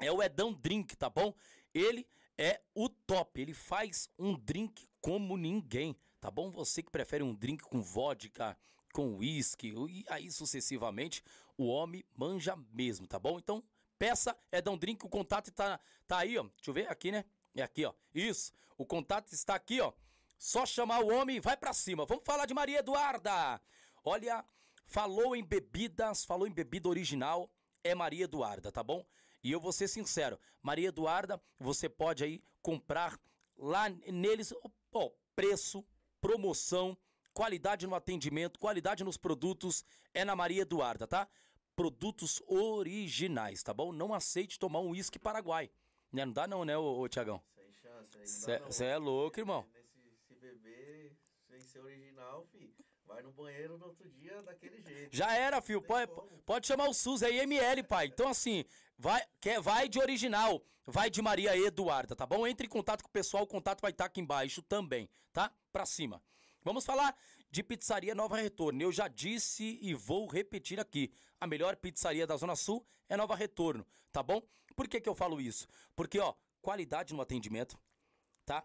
é o Edão Drink, tá bom? Ele é o top, ele faz um drink como ninguém, tá bom? Você que prefere um drink com vodka, com uísque e aí sucessivamente, o homem manja mesmo, tá bom? Então, peça Edão Drink, o contato tá, tá aí, ó. Deixa eu ver aqui, né? É aqui, ó. Isso. O contato está aqui, ó. Só chamar o homem e vai para cima. Vamos falar de Maria Eduarda. Olha, falou em bebidas, falou em bebida original, é Maria Eduarda, tá bom? E eu vou ser sincero, Maria Eduarda, você pode aí comprar lá neles, ó, preço, promoção, qualidade no atendimento, qualidade nos produtos, é na Maria Eduarda, tá? Produtos originais, tá bom? Não aceite tomar um uísque paraguai. Né? Não dá não, né, ô, ô Tiagão? Sem chance. Você é louco, irmão. Nesse, se beber sem ser original, fi, vai no banheiro no outro dia daquele jeito. Já era, filho. Pode, pode chamar o SUS aí, ML, pai. Então, assim, vai, quer, vai de original. Vai de Maria Eduarda, tá bom? Entre em contato com o pessoal, o contato vai estar aqui embaixo também, tá? Pra cima. Vamos falar de Pizzaria Nova Retorno. Eu já disse e vou repetir aqui. A melhor pizzaria da Zona Sul é Nova Retorno, tá bom? Por que, que eu falo isso? Porque, ó, qualidade no atendimento, tá?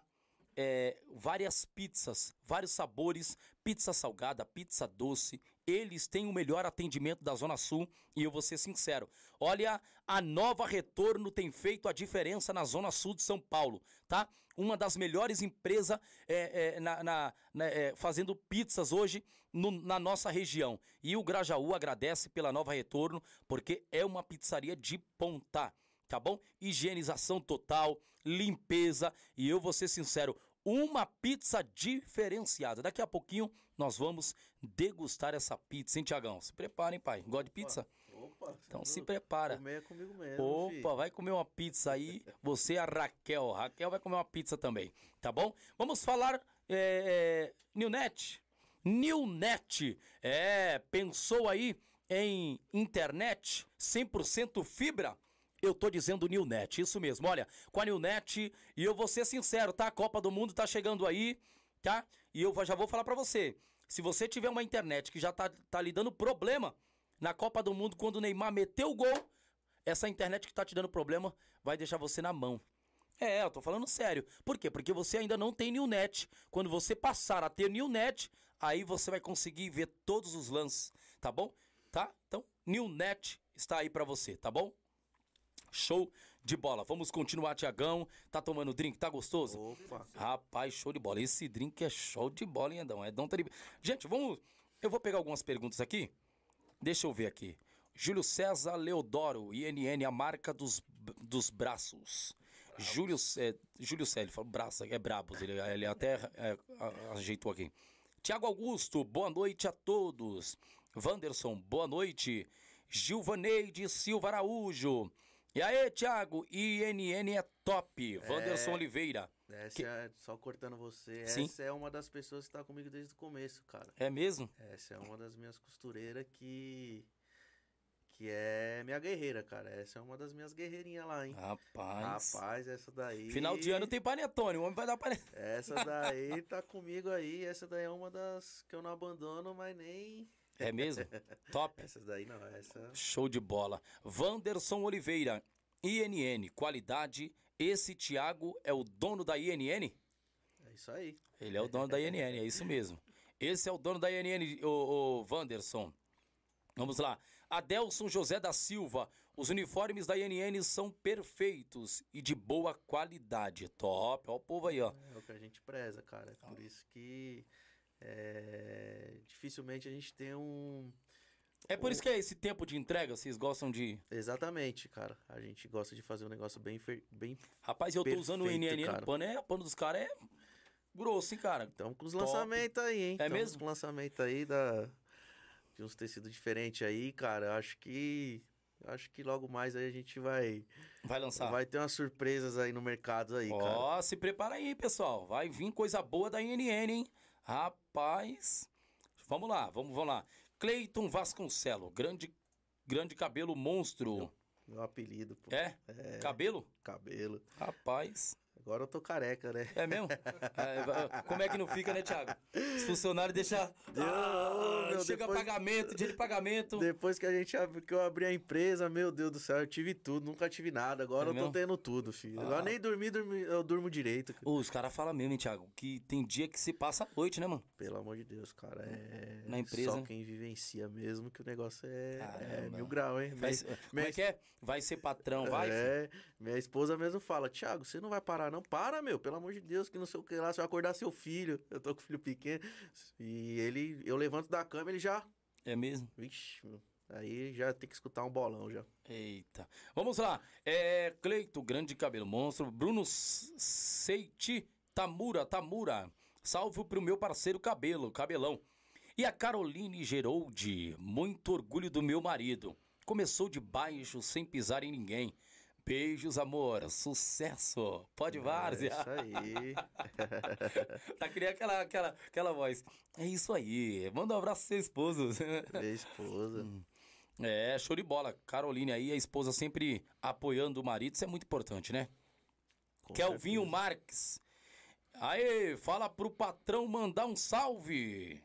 É, várias pizzas, vários sabores, pizza salgada, pizza doce. Eles têm o melhor atendimento da Zona Sul e eu vou ser sincero. Olha, a nova Retorno tem feito a diferença na Zona Sul de São Paulo, tá? Uma das melhores empresas é, é, na, na, na é, fazendo pizzas hoje no, na nossa região. E o Grajaú agradece pela nova Retorno porque é uma pizzaria de ponta tá bom? Higienização total, limpeza e eu vou ser sincero, uma pizza diferenciada. Daqui a pouquinho nós vamos degustar essa pizza, hein, Tiagão? Se prepara, hein, pai? Gosta de pizza? Opa, então se prepara. Comer é comigo mesmo. Opa, filho. vai comer uma pizza aí. Você, a Raquel. Raquel vai comer uma pizza também, tá bom? Vamos falar, é, é, Newnet. Newnet, é, pensou aí em internet 100% fibra? Eu tô dizendo Newnet, isso mesmo. Olha, com a Newnet, e eu vou ser sincero, tá? A Copa do Mundo tá chegando aí, tá? E eu já vou falar para você. Se você tiver uma internet que já tá, tá lhe dando problema na Copa do Mundo, quando o Neymar meteu o gol, essa internet que tá te dando problema vai deixar você na mão. É, eu tô falando sério. Por quê? Porque você ainda não tem Newnet. Quando você passar a ter Newnet, aí você vai conseguir ver todos os lances, tá bom? Tá? Então, Newnet está aí para você, tá bom? Show de bola. Vamos continuar, Tiagão. Tá tomando drink? Tá gostoso? Opa. Rapaz, show de bola. Esse drink é show de bola, hein, Edão? Edão tá de... Gente, vamos... Eu vou pegar algumas perguntas aqui. Deixa eu ver aqui. Júlio César Leodoro, INN, a marca dos, dos braços. Júlio, é, Júlio ele falou braço, é brabos, ele, ele até é, ajeitou aqui. Tiago Augusto, boa noite a todos. Wanderson, boa noite. Gilvaneide Silva Araújo. E aí, Tiago, INN é top. Wanderson Oliveira. Essa Que- é, só cortando você, Sim. essa é uma das pessoas que tá comigo desde o começo, cara. É mesmo? Essa é uma das minhas costureiras que. Que é minha guerreira, cara. Essa é uma das minhas guerreirinhas lá, hein? Rapaz. Rapaz, essa daí. Final de ano tem panetone, o homem vai dar panetone. Essa daí (laughs) tá comigo aí. Essa daí é uma das que eu não abandono, mas nem. É mesmo? Top. (laughs) Essa daí não, essa. Show de bola. Wanderson Oliveira, INN, qualidade. Esse Thiago é o dono da INN? É isso aí. Ele é o dono da INN, é isso mesmo. Esse é o dono da INN, o, o Wanderson. Vamos lá. Adelson José da Silva. Os uniformes da INN são perfeitos e de boa qualidade. Top. Ó o povo aí, ó. É o que a gente preza, cara. É por isso que. É, dificilmente a gente tem um. É por isso que é esse tempo de entrega, vocês gostam de... Exatamente, cara. A gente gosta de fazer um negócio bem, fer- bem Rapaz, eu tô usando o Perfeito, INN, cara. o pano, é, o pano dos caras é grosso, hein, cara. Estamos com os lançamentos aí, hein? É Tamo mesmo? com lançamento aí da... de uns tecidos diferentes aí, cara. Acho que. Acho que logo mais aí a gente vai. Vai lançar. Vai ter umas surpresas aí no mercado aí, cara. Ó, se prepara aí, pessoal. Vai vir coisa boa da INN, hein? Rapaz. Vamos lá, vamos, vamos lá. Cleiton Vasconcelo, grande, grande cabelo monstro. Meu apelido, pô. É? Cabelo? Cabelo. Rapaz. Agora eu tô careca, né? É mesmo? É, como é que não fica, né, Thiago? Os funcionários deixam. Ah, meu, chega depois- pagamento, dia de pagamento. Depois que a gente que eu abri a empresa, meu Deus do céu, eu tive tudo, nunca tive nada. Agora É eu tô mesmo? tendo tudo, filho. Ah. Agora nem dormir, dormi- eu durmo direito. cara. Os caras falam mesmo, hein, Thiago, que tem dia que se passa a noite, né, mano? Pelo amor de Deus, cara. É Na empresa, só quem vivencia mesmo que o negócio é, é mil grau, hein? Vai, Minha- como minha é que é? Vai ser patrão, vai? filho? É, minha esposa mesmo fala, Thiago, você não vai parar, não? Para, meu, pelo amor de Deus, que não sei o que lá, você vai acordar seu filho. (laughs) Eu tô com filho pequeno. E ele, eu levanto da cama, ele já. É mesmo? Vixe, meu. Aí já tem que escutar um bolão já. Eita. Vamos lá. É, Cleito, grande cabelo monstro. Bruno Seiti Tamura, Tamura. Salve pro meu parceiro cabelo, cabelão. E a Caroline Geroldi, muito orgulho do meu marido. Começou de baixo, sem pisar em ninguém. Beijos, amor. Sucesso. Pode várzea. É isso aí. (laughs) tá criando aquela, aquela, aquela voz. É isso aí. Manda um abraço pro seu esposo. Minha esposa. (laughs) Hum. É, show de bola. Caroline aí, a esposa sempre apoiando o marido, isso é muito importante, né? com Kelvinho certeza. Marques. Aê, fala pro patrão mandar um salve.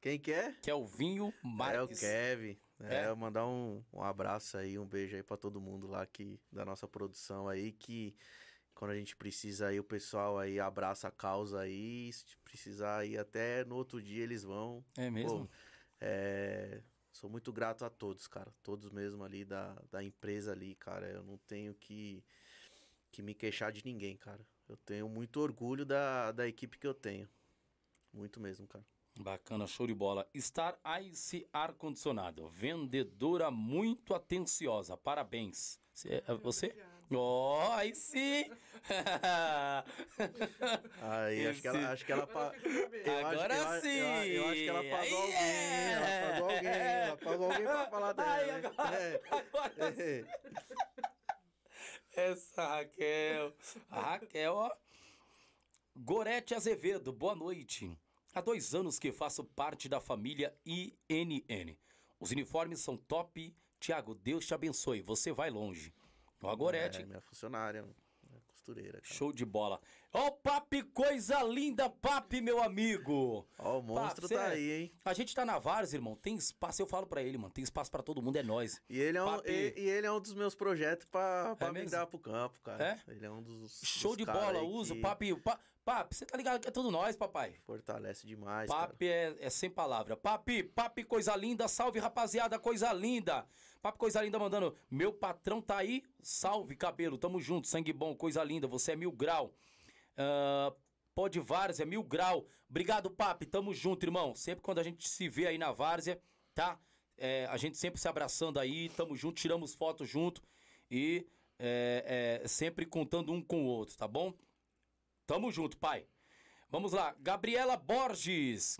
Quem quer? Kelvinho É o Marques. Kevin. É, É? mandar um, um abraço aí, um beijo aí pra todo mundo lá que, da nossa produção aí, que quando a gente precisa aí, o pessoal aí abraça a causa aí, se precisar aí até no outro dia eles vão. É mesmo? Pô, é, sou muito grato a todos, cara. Todos mesmo ali da, da empresa ali, cara. Eu não tenho que, que me queixar de ninguém, cara. Eu tenho muito orgulho da, da equipe que eu tenho. Muito mesmo, cara. Bacana, show de bola. Star Ice Ar-Condicionado. Vendedora muito atenciosa. Parabéns. Cê- é você? Ó, aí sim! (laughs) Aí, acho que ela, acho que ela, pa- eu Agora ela- sim! Eu, eu acho que ela pagou alguém, é! ela pagou alguém, ela pagou alguém pra falar dela. Ai, né? agora- É, agora é. Essa Raquel. A Raquel, ó. Gorete Azevedo, boa noite. Há dois anos que faço parte da família INN. Os uniformes são top. Tiago, Deus te abençoe. Você vai longe. Ó, a Gorete. É, minha funcionária, costureira. cara. Show de bola. Ó, Papi, coisa linda, Papi, meu amigo. Ó, o monstro Papi, tá aí, hein? A gente tá na Várzea, irmão. Tem espaço, eu falo pra ele, mano. Tem espaço pra todo mundo, é nós. E ele é um, e, e ele é um dos meus projetos pra, pra É mesmo? migrar pro campo, cara. É? Ele é um dos. Show dos de bola, usa. que Papi, pa, Papi, você tá ligado que é tudo nós, papai. Fortalece demais. Papi é, é sem palavra. Papi, papi, coisa linda. Salve, rapaziada, coisa linda. Papi, coisa linda, mandando. Meu patrão tá aí. Salve, cabelo. Tamo junto, sangue bom, coisa linda. Você é mil grau. Ah, Pode Várzea, mil grau. Obrigado, papi. Tamo junto, irmão. Sempre quando a gente se vê aí na Várzea, tá? é, a gente sempre se abraçando aí, tamo junto, tiramos fotos junto e é, é, sempre contando um com o outro, tá bom? Tamo junto, pai. Vamos lá, Gabriela Borges.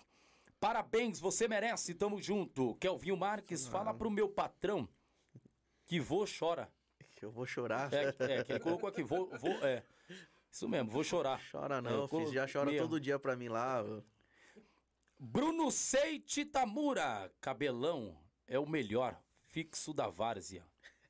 Parabéns, você merece, tamo junto. Kelvinho Marques, fala pro meu patrão que vô chora. Que eu vou chorar. É, é, que ele colocou aqui, vou, vou, é. Isso mesmo, vou chorar. Chora não, É, filho, já chora mesmo. todo dia pra mim lá. Bruno Seite Tamura, cabelão é o melhor fixo da várzea.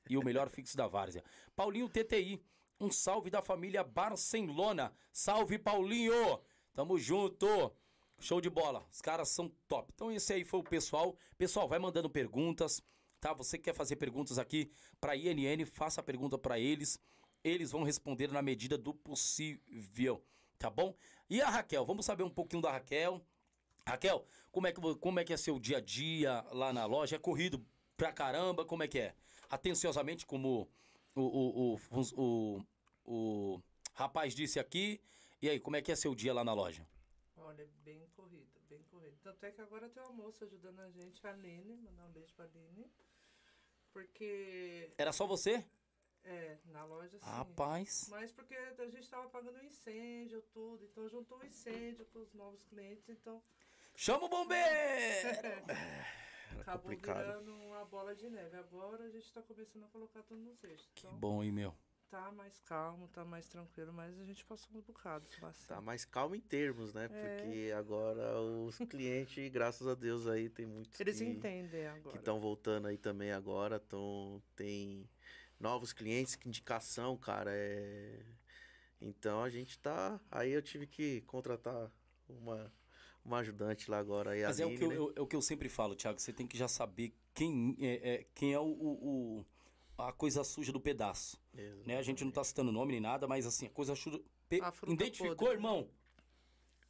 E o melhor fixo da várzea. Paulinho TTI, um salve da família Barcelona. Salve, Paulinho! Tamo junto! Show de bola, os caras são top. Então esse aí foi o pessoal. Pessoal, vai mandando perguntas, tá? Você que quer fazer perguntas aqui pra INN, faça a pergunta pra eles. Eles vão responder na medida do possível, tá bom? E a Raquel, vamos saber um pouquinho da Raquel. Raquel, como é, que, como é que é seu dia a dia lá na loja? É corrido pra caramba? Como é que é? Atenciosamente, como o, o, o, o, o rapaz disse aqui. E aí, como é que é seu dia lá na loja? Olha, bem corrido, bem corrido. Tanto é que agora tem uma moça ajudando a gente, a Aline, mandar um beijo pra Aline. Porque, Era só você? é, na loja sim. Rapaz. Mas porque a gente tava pagando um incêndio, tudo. Então juntou o incêndio com os novos clientes, então Chama o bombeiro! (laughs) acabou complicado. virando uma bola de neve. Agora a gente tá começando a colocar tudo eixos. Que Então bom, hein, meu? Tá mais calmo, tá mais tranquilo, mas a gente passou bocados. Bastante. Tá mais calmo em termos, né? É. Porque agora os clientes, graças a Deus aí, tem muitos Eles que entendem agora. que estão voltando aí também agora. Tão, tem novos clientes, que indicação, cara. É... Então a gente tá. Aí eu tive que contratar uma, uma ajudante lá agora. Aí, a Mas é o, que eu, né? eu- é o que eu sempre falo, Thiago. Você tem que já saber quem é, é- quem é o, o- o- a coisa suja do pedaço. Né? A gente não tá citando nome nem nada, mas assim, a coisa suja. pe- A Identificou, podre. irmão?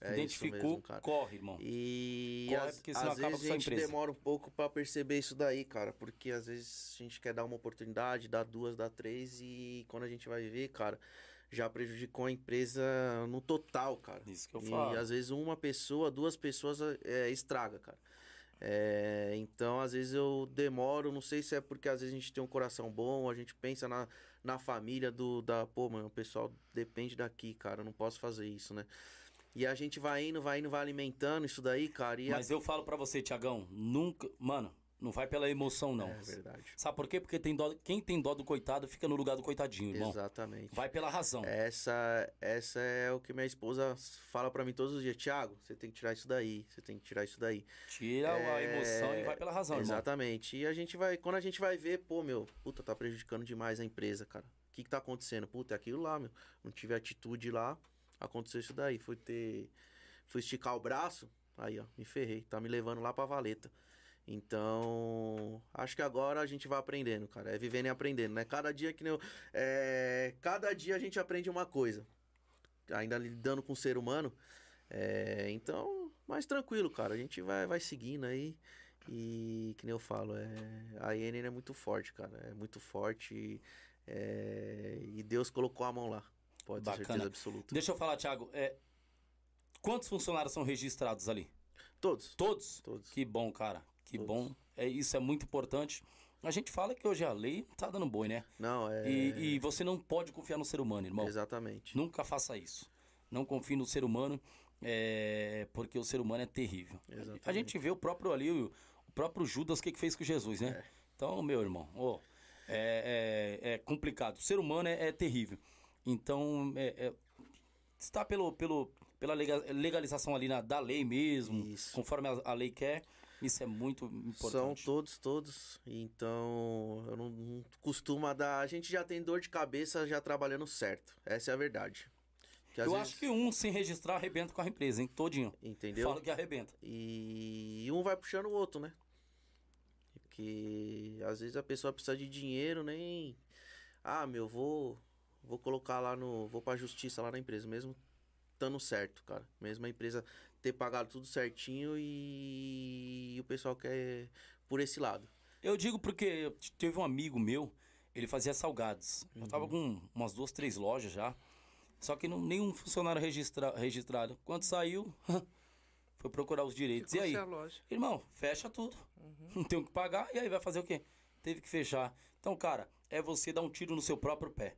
É Identificou, mesmo, corre, irmão. E Corre, às, porque senão às acaba vezes a gente empresa. demora um pouco pra perceber isso daí, cara. Porque às vezes a gente quer dar uma oportunidade, dar duas, dar três, e quando a gente vai ver, cara, já prejudicou a empresa no total, cara. Isso que eu e falo. às vezes uma pessoa, duas pessoas é, estraga, cara. É, então, às vezes eu demoro, não sei se é porque às vezes a gente tem um coração bom, a gente pensa na, na família do, da, pô, mano, o pessoal depende daqui, cara, eu não posso fazer isso, né? E a gente vai indo, vai indo, vai alimentando isso daí, cara, e a- Mas eu falo pra você, Tiagão, nunca. Mano, não vai pela emoção, não. É verdade. Sabe por quê? Porque tem dó, quem tem dó do coitado fica no lugar do coitadinho, irmão. Exatamente. Vai pela razão. Essa, essa é o que minha esposa fala pra mim todos os dias. Tiago, você tem que tirar isso daí, você tem que tirar isso daí. Tira a É, emoção e vai pela razão, irmão. Exatamente. E a gente vai, quando a gente vai ver, pô, meu, puta, tá prejudicando demais a empresa, cara. O que que tá acontecendo? Puta, é aquilo lá, meu. Não tive atitude lá, aconteceu isso daí. Fui ter, fui esticar o braço, aí, ó, me ferrei. Tá me levando lá pra valeta. Então, acho que agora a gente vai aprendendo, cara. É vivendo e aprendendo, né? Cada dia que nem eu, é, cada dia a gente aprende uma coisa. Ainda lidando com o ser humano. É, então, mais tranquilo, cara. A gente vai, vai seguindo aí. E que nem eu falo, é, a INN é muito forte, cara. É muito forte. E, é, e Deus colocou a mão lá. Pode ter certeza absoluta. Deixa eu falar, Thiago. é, quantos funcionários são registrados ali? Todos. Todos? Todos. Que bom, cara. Que bom. É, isso é muito importante. A gente fala que hoje a lei tá dando boi, né? Não, é. E, e você não pode confiar no ser humano, irmão. Exatamente. Nunca faça isso. Não confie no ser humano, é, porque o ser humano é terrível. Exatamente. A gente vê o próprio ali, o, o próprio Judas, o que, que fez com Jesus, né? Então, meu irmão, ó, é, é- é complicado. O ser humano é, é terrível. Então, é, é, está pelo, pelo, pela lega- legalização ali na, da lei mesmo, Isso. conforme a, a lei quer, isso é muito São importante. todos, todos. Então, eu não, não costumo dar. A gente já tem dor de cabeça já trabalhando certo. Essa é a verdade. Que Eu vezes- acho que um sem registrar arrebenta com a empresa, hein? Todinho. Entendeu? Fala que arrebenta. E um vai puxando o outro, né? Porque às vezes a pessoa precisa de dinheiro, nem. Ah, meu, vou. Vou colocar lá no. Vou pra justiça lá na empresa, mesmo estando certo, cara. Mesmo a empresa ter pagado tudo certinho e, o pessoal quer por esse lado. Eu digo porque teve um amigo meu, ele fazia salgados. Eu tava com umas duas, três lojas já. Só que não, nenhum funcionário registra, registrado. Quando saiu, (laughs) foi procurar os direitos. Ficou e aí? a loja. Irmão, fecha tudo. Não tem o que pagar, e aí vai fazer o quê? Teve que fechar. Então, cara, é você dar um tiro no seu próprio pé.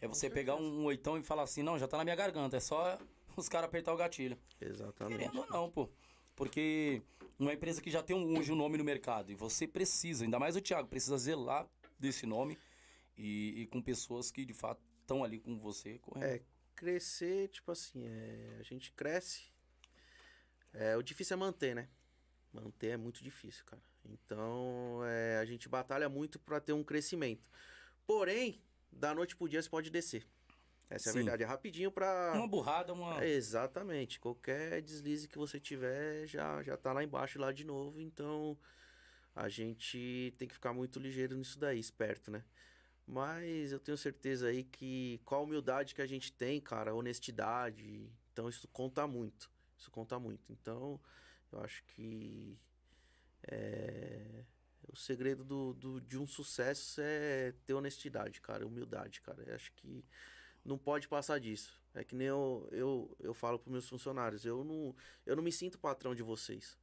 É você pegar um, um oitão e falar assim, não, já tá na minha garganta, é só os caras apertar o gatilho. Exatamente. Querendo ou não, pô. Porque uma empresa que já tem um, hoje um nome no mercado, e você precisa, ainda mais o Thiago, precisa zelar desse nome e, e com pessoas que de fato estão ali com você correndo. É, crescer, tipo assim, é, a gente cresce. É, o difícil é manter, né? Manter é muito difícil, cara. Então, é, a gente batalha muito pra ter um crescimento. Porém, da noite pro dia você pode descer. Essa é a Sim. verdade. É rapidinho pra. Uma burrada, uma. É, exatamente. Qualquer deslize que você tiver já, já tá lá embaixo lá de novo. Então a gente tem que ficar muito ligeiro nisso daí, esperto, né? Mas eu tenho certeza aí que com a humildade que a gente tem, cara, honestidade, então isso conta muito. Isso conta muito. Então eu acho que é, o segredo do, do- de um sucesso é ter honestidade, cara, humildade, cara. Eu acho que não pode passar disso. É que nem eu, eu, eu falo para meus funcionários, eu não, eu não me sinto patrão de vocês.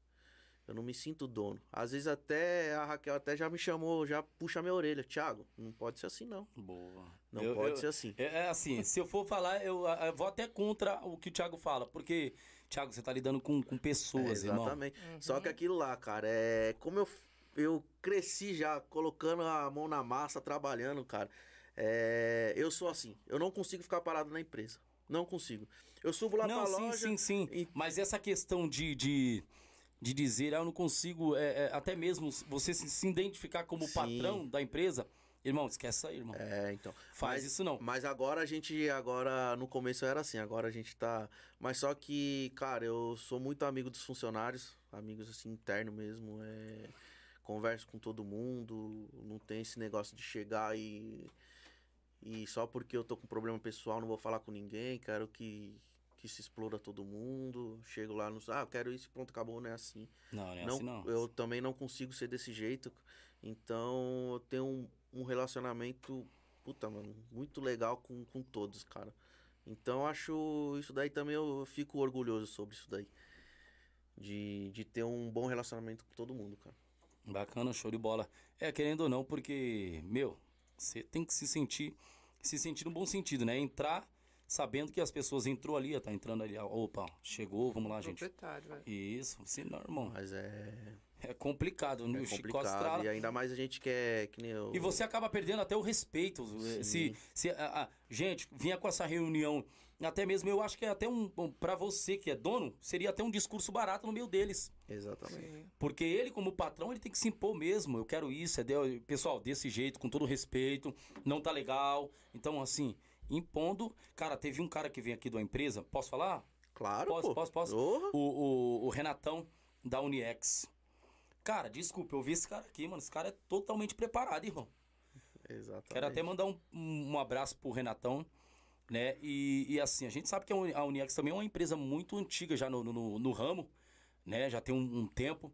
Eu não me sinto dono. Às vezes até a Raquel até já me chamou, já puxa minha orelha. Thiago, não pode ser assim não. Boa. Não Eu- pode eu- ser assim. É, é assim, (laughs) se eu for falar, eu, eu vou até contra o que o Thiago fala, porque, Thiago, você tá lidando com, com pessoas, É, irmão. exatamente. Só que aquilo lá, cara, é como eu, eu cresci já colocando a mão na massa, trabalhando, cara. É, eu sou assim. Eu não consigo ficar parado na empresa. Não consigo. Eu subo lá Não, pra sim, loja. sim, sim. e- Mas essa questão de, de, de dizer, ah, eu não consigo, é, é, até mesmo você se, se identificar como Sim. patrão da empresa, irmão, esquece aí, irmão. É, então. Faz Mas- isso não. Mas agora a gente, agora no começo era assim, agora a gente tá. Mas só que, cara, eu sou muito amigo dos funcionários, amigos assim, interno mesmo. É... Converso com todo mundo, não tem esse negócio de chegar e. E só porque eu tô com problema pessoal não vou falar com ninguém, quero que, que se exploda todo mundo. Chego lá no. Ah, eu quero isso, pronto, acabou, não é assim. Não, não é Não, assim não. Eu também não consigo ser desse jeito. Então, eu tenho um, um relacionamento, puta, mano, muito legal com, com todos, cara. Então, acho isso daí também eu fico orgulhoso sobre isso daí. De, de ter um bom relacionamento com todo mundo, cara. Bacana, show de bola. É, querendo ou não, porque, meu, você tem que se sentir, se sentir no bom sentido, né? Entrar sabendo que as pessoas entrou ali, tá entrando ali, opa, chegou, vamos lá, gente. Proprietário, velho. Isso, senão, irmão, Mas é, é complicado, né? é complicado. E ainda mais a gente que é que nem eu. E você acaba perdendo até o respeito. Sim. Se, se a, a- gente vinha com essa reunião, até mesmo eu acho que é até um, um para você que é dono, seria até um discurso barato no meio deles. Exatamente. Sim. Porque ele, como patrão, ele tem que se impor mesmo. Eu quero isso, é de- pessoal, desse jeito, com todo respeito, não tá legal. Então, assim, impondo. Cara, teve um cara que veio aqui da empresa, posso falar? Claro, Posso, pô. posso, posso? O, o, o Renatão da Uniex. Cara, desculpa, eu vi esse cara aqui, mano. Esse cara é totalmente preparado, irmão. Exatamente. Quero até mandar um, um abraço pro Renatão, né? E, e assim, a gente sabe que a Uni- a Uniex também é uma empresa muito antiga já no, no, no ramo, né? Já tem um, um tempo.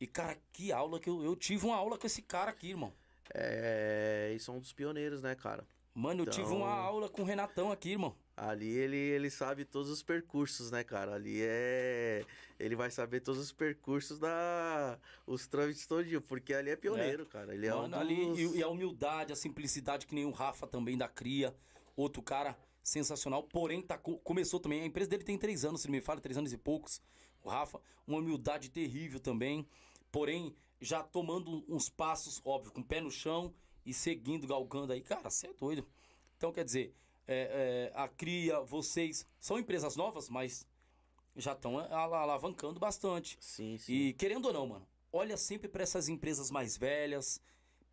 E, cara, que aula que eu, eu tive uma aula com esse cara aqui, irmão. É, eles são um dos pioneiros, né, cara? Mano, eu tive Então- uma aula com o Renatão aqui, irmão. Ali ele, ele sabe todos os percursos, né, cara? Ali é. Ele vai saber todos os percursos da. Os trâmites todinho, porque ali é pioneiro, cara. Ele é Mano, um ali, dos... e, e a humildade, a simplicidade que nem o Rafa também da Cria. Outro cara sensacional, porém tá, co- começou também. A empresa dele tem três anos, se não me fala, três anos e poucos. O Rafa, uma humildade terrível também. Porém, já tomando uns passos, óbvio, com o pé no chão e seguindo, galgando aí. Cara, você é doido. Então, quer dizer, é, é, a Cria, vocês, são empresas novas, mas já estão alavancando bastante. Sim, sim. E querendo ou não, mano, olha sempre pra essas empresas mais velhas,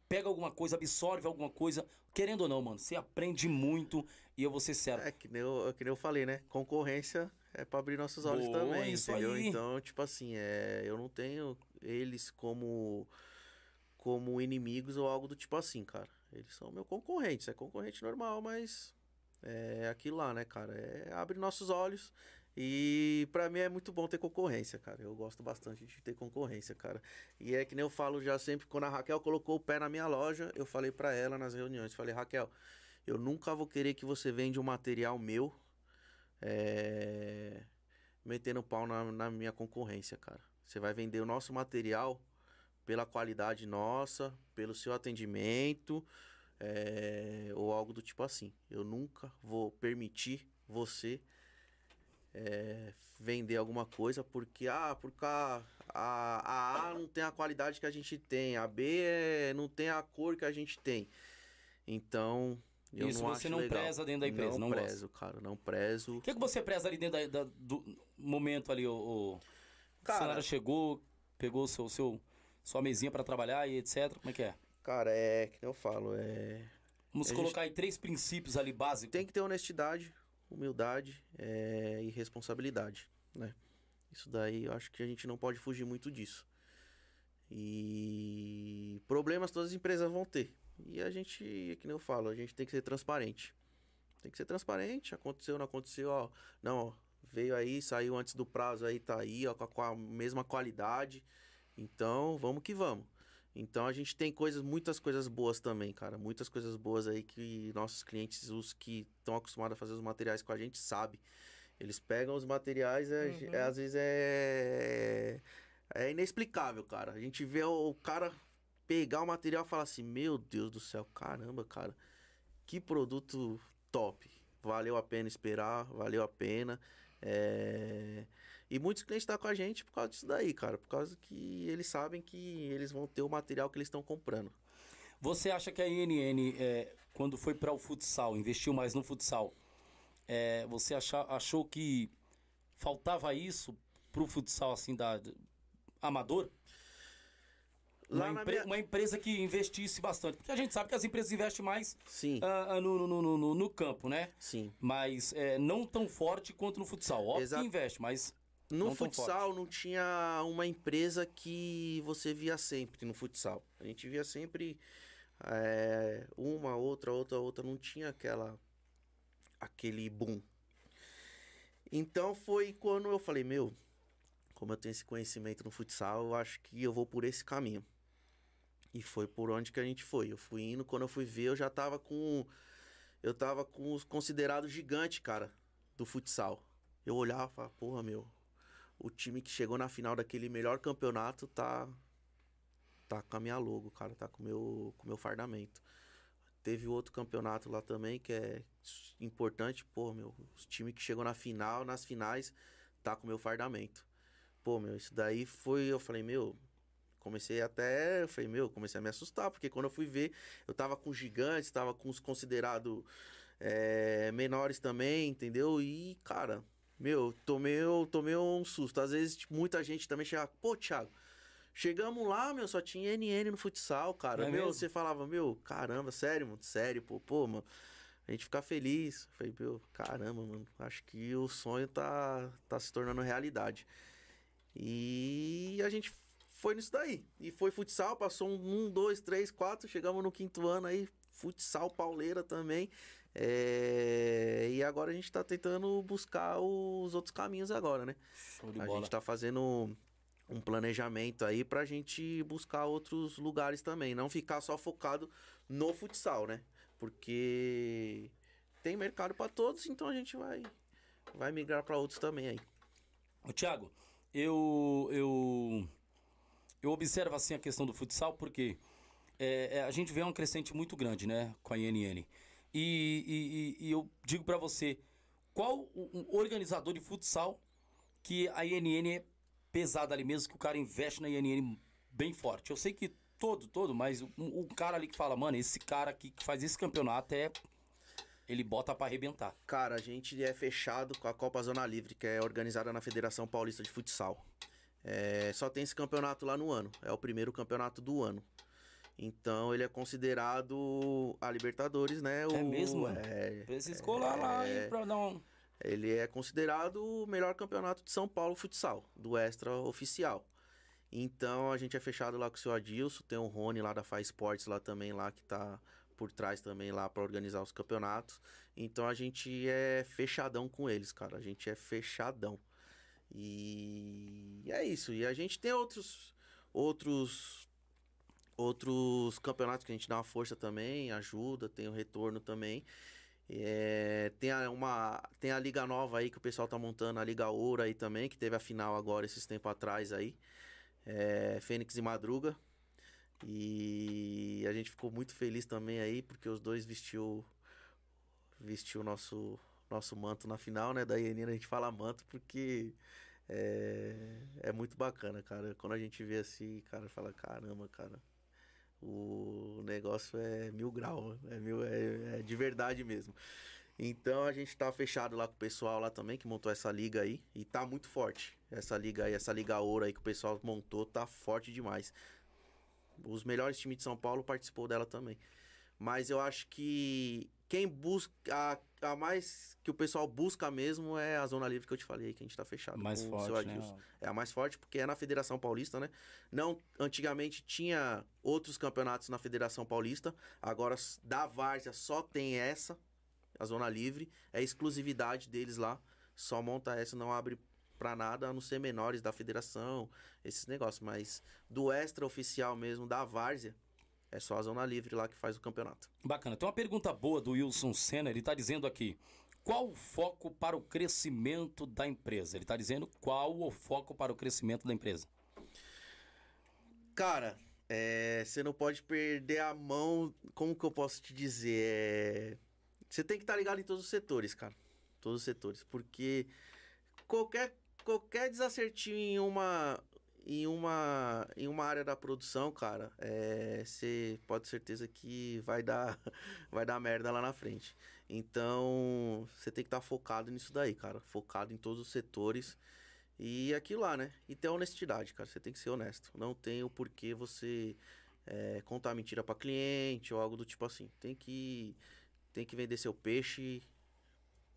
pega alguma coisa, absorve alguma coisa. Querendo ou não, mano, você aprende muito e eu vou ser sério. É que nem, eu, que nem eu falei, né? Concorrência é pra abrir nossos olhos Boa, também, isso entendeu? aí. Então, tipo assim, é, eu não tenho eles como como inimigos ou algo do tipo assim, cara. Eles são meu concorrentes, é concorrente normal, mas é aquilo lá, né, cara? É abre nossos olhos e pra mim é muito bom ter concorrência, cara. Eu gosto bastante de ter concorrência, cara. E é que nem eu falo já sempre quando a Raquel colocou o pé na minha loja, eu falei pra ela nas reuniões, falei: "Raquel, eu nunca vou querer que você venda um material meu é, metendo pau na, na minha concorrência, cara. Você vai vender o nosso material pela qualidade nossa, pelo seu atendimento, é, ou algo do tipo assim. Eu nunca vou permitir você é, vender alguma coisa porque, ah, porque a, a, a, não tem a qualidade que a gente tem, a B é, não tem a cor que a gente tem. Então, eu Isso não você não legal. preza dentro da empresa, não, não gosta. prezo, cara, não prezo. O que, que você preza ali dentro da- da- do momento ali, o, o Cara- chegou, pegou seu, seu, sua mesinha pra trabalhar e etc. Como é que é? Cara, é que eu falo, é Vamos A colocar aí três princípios ali básicos. tem que ter honestidade, humildade é, e responsabilidade, né? Isso daí eu acho que a gente não pode fugir muito disso. E problemas todas as empresas vão ter. E a gente, é que nem eu falo, a gente tem que ser transparente. Tem que ser transparente, aconteceu, não aconteceu, ó. Não, ó, veio aí, saiu antes do prazo aí, tá aí, ó, com a, com a mesma qualidade. Então, vamos que vamos. Então a gente tem coisas, muitas coisas boas também, cara. Muitas coisas boas aí que nossos clientes, os que estão acostumados a fazer os materiais com a gente, sabem. Eles pegam os materiais, é, Uhum. é, às vezes é. É inexplicável, cara. A gente vê o, o cara pegar o material e falar assim: Meu Deus do céu, caramba, cara. Que produto top. Valeu a pena esperar, valeu a pena. É, E muitos clientes estão com a gente por causa disso daí, cara. Por causa que eles sabem que eles vão ter o material que eles estão comprando. Você acha que a INN, é, quando foi para o futsal, investiu mais no futsal, é, você acha- achou que faltava isso pro futsal, assim, da, d- amador? Uma, empre- minha- uma empresa que investisse bastante. Porque a gente sabe que as empresas investem mais no, no, no, no- no campo, né? sim. Mas é, não tão forte quanto no futsal. Óbvio Exa- que investe, mas No Não futsal não tinha uma empresa que você via sempre no futsal. A gente via sempre é, uma, outra, outra, outra. Não tinha aquela. aquele boom. Então foi quando eu falei, meu, como eu tenho esse conhecimento no futsal, eu acho que eu vou por esse caminho. E foi por onde que a gente foi. Eu fui indo, quando eu fui ver, eu já tava com. Eu tava com os considerados gigantes, cara, do futsal. Eu olhava e falava, porra, meu, o time que chegou na final daquele melhor campeonato tá. Tá com a minha logo, cara, tá com o meu, com o meu fardamento. Teve outro campeonato lá também que é importante, pô, meu, os time que chegou na final, nas finais, tá com o meu fardamento. Pô, meu, isso daí foi, eu falei, meu, comecei até, eu falei, meu, comecei a me assustar, porque quando eu fui ver, eu tava com gigantes, tava com os considerados é, menores também, entendeu? E, cara, meu, tomei, tomei um susto. Às vezes, tipo, muita gente também chega, pô, Thiago, chegamos lá, meu, só tinha NN no futsal, cara. É meu, mesmo? você falava, meu, caramba, sério, mano, sério, pô, pô, mano. A gente fica feliz. Eu Falei, meu, caramba, mano, acho que o sonho tá, tá se tornando realidade. E a gente foi nisso daí. E foi futsal, passou um, um, dois, três, quatro, chegamos no quinto ano aí, futsal pauleira também. É, E agora a gente tá tentando buscar os outros caminhos agora, né? show de A bola. gente tá fazendo um planejamento aí pra gente buscar outros lugares também. Não ficar só focado no futsal, né? Porque tem mercado pra todos, então a gente vai, vai migrar pra outros também aí. Ô, Thiago, eu, eu, eu observo assim a questão do futsal porque é, é, a gente vê uma crescente muito grande, né, com a INN. E, e- e- eu digo pra você, qual o organizador de futsal que a INN é pesada ali mesmo, que o cara investe na INN bem forte? Eu sei que todo, todo, mas o, o cara ali que fala, mano, esse cara aqui que faz esse campeonato é... Ele bota pra arrebentar. Cara, a gente é fechado com a Copa Zona Livre, que é organizada na Federação Paulista de Futsal. É, só tem esse campeonato lá no ano. É o primeiro campeonato do ano. Então ele é considerado a Libertadores, né? O, É mesmo, mano? É, Precisa colar lá é, pra dar um... ele é considerado o melhor campeonato de São Paulo futsal, do extra oficial. Então a gente é fechado lá com o seu Adilson, tem o Rony lá da Faz Sports lá também, lá que tá por trás também lá para organizar os campeonatos. Então a gente é fechadão com eles, cara. A gente é fechadão. E é isso. E a gente tem outros outros outros campeonatos que a gente dá uma força também, ajuda, tem o retorno também. É, tem, a, uma, tem a Liga Nova aí que o pessoal tá montando, a Liga Ouro aí também, que teve a final agora esses tempos atrás aí. É, Fênix e Madruga. E a gente ficou muito feliz também aí, porque os dois vestiu vestiu nosso nosso manto na final, né? Da Ienina a gente fala manto porque é, é muito bacana, cara. Quando a gente vê assim, cara, fala, caramba, cara, o negócio é mil grau, é, mil, é, é de verdade mesmo. Então a gente tá fechado lá com o pessoal lá também, que montou essa liga aí. E tá muito forte. Essa liga aí, essa liga ouro aí que o pessoal montou, tá forte demais. Os melhores times de São Paulo participou dela também. Mas eu acho que quem busca. A, mais que o pessoal busca mesmo é a zona livre que eu te falei, que a gente tá fechado. Mais com forte, o seu né? Adilson. É a mais forte porque é na Federação Paulista, né? Não, antigamente tinha outros campeonatos na Federação Paulista, agora da Várzea só tem essa, a zona livre, é exclusividade deles lá. Só monta essa, não abre pra nada, a não ser menores da federação, esses negócios, mas do extra oficial mesmo da Várzea, é só a zona livre lá que faz o campeonato. Bacana. Tem uma pergunta boa do Wilson Senna. Ele está dizendo aqui: qual o foco para o crescimento da empresa? Ele está dizendo qual o foco para o crescimento da empresa. Cara, é, você não pode perder a mão. Como que eu posso te dizer? É, você tem que estar ligado em todos os setores, cara. Todos os setores. Porque qualquer, qualquer desacertinho em uma. Em uma, em uma área da produção, cara, é, você pode ter certeza que vai dar, (laughs) vai dar merda lá na frente. Então, você tem que estar focado nisso daí, cara. Focado em todos os setores. E aquilo lá, né? E ter honestidade, cara. Você tem que ser honesto. Não tem o porquê você é, contar mentira pra cliente ou algo do tipo assim. Tem que, tem que vender seu peixe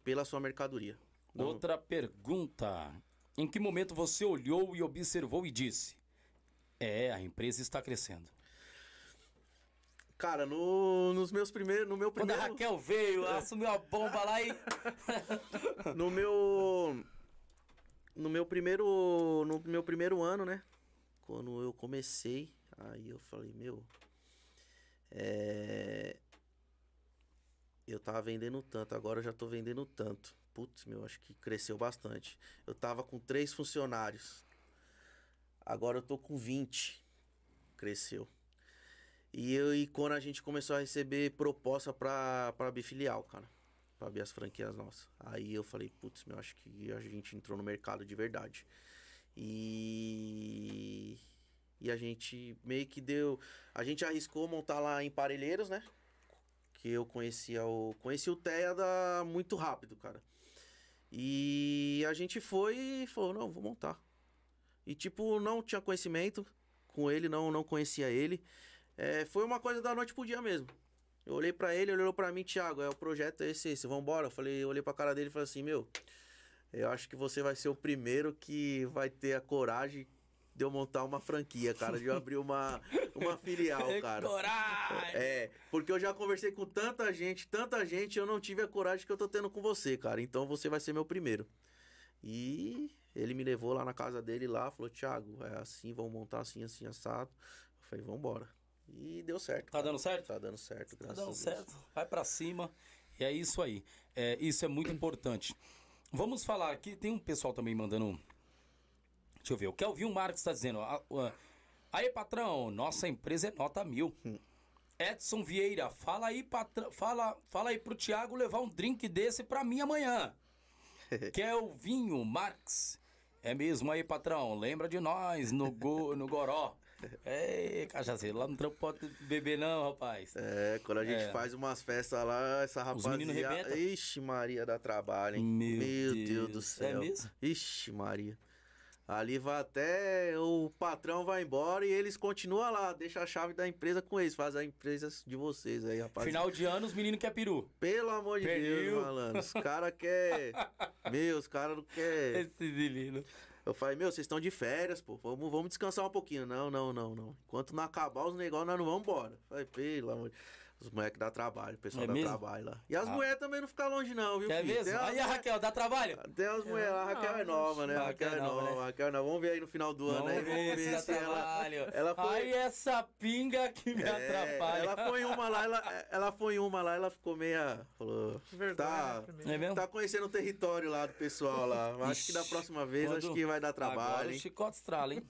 pela sua mercadoria. Outra pergunta. Em que momento você olhou e observou e disse: É, a empresa está crescendo? Cara, no, nos meus primeiros. No meu Quando a primeiro. Raquel veio, assumiu a bomba lá e. (laughs) (laughs) No meu. No meu primeiro. No meu primeiro ano, né? Quando eu comecei, aí eu falei, meu. É. Eu tava vendendo tanto, agora eu já tô vendendo tanto. Putz, meu, acho que cresceu bastante. Eu tava com três funcionários. Agora eu tô com 20. Cresceu. E, eu, e quando a gente começou a receber proposta pra, pra abrir filial, cara. Pra abrir as franquias nossas. Aí eu falei, putz, meu, acho que a gente entrou no mercado de verdade. E. E a gente meio que deu. A gente arriscou montar lá em Parelheiros, né? Que eu conhecia o. Conheci o Teia da... muito rápido, cara. E a gente foi e falou, não, vou montar. E tipo, não tinha conhecimento com ele, não, não conhecia ele. É, foi uma coisa da noite pro dia mesmo. Eu olhei pra ele, ele olhou pra mim, Thiago, é o projeto é esse, esse, vambora. Eu falei, eu olhei pra cara dele e falei assim, meu, eu acho que você vai ser o primeiro que vai ter a coragem de eu montar uma franquia, cara, de eu abrir uma, uma filial, (laughs) cara. Coragem! É, porque eu já conversei com tanta gente, tanta gente, eu não tive a coragem que eu tô tendo com você, cara. Então você vai ser meu primeiro. E ele me levou lá na casa dele lá, falou, Thiago, é assim, vamos montar assim, assim, assado. Eu falei, vambora. E deu certo. Tá cara. dando certo? Tá dando certo, Tá graças dando a Deus. certo. Vai pra cima. E é isso aí. É, isso é muito importante. Vamos falar aqui. Tem um pessoal também mandando. Deixa eu ver. O Kelvin Marques está dizendo. "Ah, ah, Aí, patrão, nossa empresa é nota mil. Edson Vieira, fala aí, patrão. Fala, fala aí pro Thiago levar um drink desse pra mim amanhã. (laughs) Kelvinho Marques. É mesmo aí, patrão. Lembra de nós no, go, no Goró. Ei, cachaceiro, lá no trampo pode beber não, rapaz. É, quando a gente É. faz umas festas lá, essa rapaziada. Ixi, Maria dá trabalho, hein? Meu Deus. Deus. do É céu. mesmo? Ixi, Maria. Ali vai até o patrão vai embora e eles continuam lá, deixa a chave da empresa com eles, faz a empresa de vocês aí, rapaz. Final de ano, os meninos querem peru. Pelo amor de. Deus, malandro. Os caras querem. (laughs) Meu, os caras não querem. Esse menino. Eu falei, meu, vocês estão de férias, pô. Vamos, vamos descansar um pouquinho. Não, não, não, não. Enquanto não acabar os negócios, nós não vamos embora. Eu Falei, pelo amor de Os moleques dá trabalho, o pessoal É dá mesmo? trabalho lá. E as Ah. mulheres também não ficam longe, não, viu, É filho? mesmo? Tem Aí a Raquel, dá trabalho? Tem as mulheres lá, a Raquel é nova, né? A Raquel Raquel é é nova, né? Raquel é nova. Vamos ver aí no final do ano, aí. Vamos ver se se ela... trabalho. (laughs) ela foi- Aí essa pinga que me É, atrapalha. ela foi em uma lá, ela, ela foi uma lá, ela ficou meia. Falou. Vergonha, Tá, né. É mesmo? tá conhecendo o território lá do pessoal lá. Acho que da próxima vez, quando- acho que vai dar Agora trabalho, o hein? chicote estrala, hein?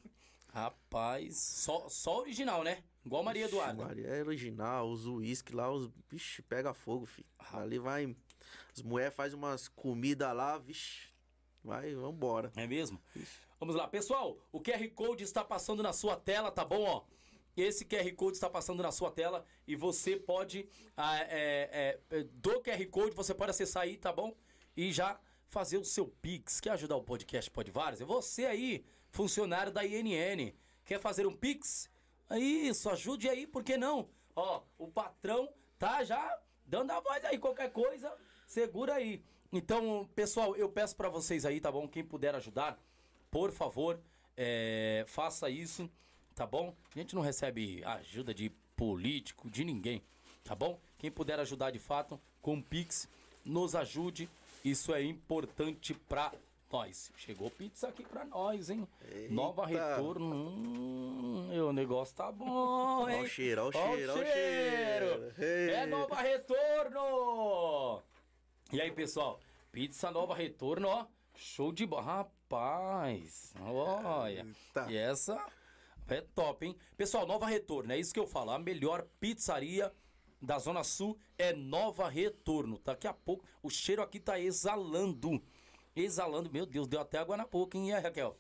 Rapaz, só, só original, né? Igual Maria Ixi, Eduarda. Maria é original, os uísque lá, os. Vixe, pega fogo, filho. Ah. Ali vai. As mulheres fazem umas comidas lá, vixe. Vai, vambora. É mesmo? Vamos lá, pessoal. O QR Code está passando na sua tela, tá bom? Ó, esse QR Code está passando na sua tela e você pode ah, é, é, do QR Code você pode acessar aí, tá bom? E já fazer o seu Pix. Quer ajudar o podcast Pode Várzea? Você aí, funcionário da INN, quer fazer um Pix? Isso, ajude aí, por que não? Ó, o patrão tá já dando a voz aí, qualquer coisa, segura aí. Então, pessoal, eu peço pra vocês aí, tá bom? Quem puder ajudar, por favor, é, faça isso, tá bom? A gente não recebe ajuda de político, de ninguém, tá bom? Quem puder ajudar de fato com Pix, nos ajude. Isso é importante pra nós. Chegou pizza aqui pra nós, hein? Nova Eita. retorno. Hum, o negócio tá bom, hein? Ó o cheiro, ó o cheiro, ó o cheiro. É. Nova Retorno! E aí, pessoal? Pizza Nova Retorno, ó. Show de bola. Rapaz, olha. Eita. E essa é top, hein? Pessoal, Nova Retorno, é isso que eu falo. A melhor pizzaria da Zona Sul é Nova Retorno. Daqui a pouco, o cheiro aqui tá exalando. Exalando. Meu Deus, deu até água na boca, hein, e aí, Raquel?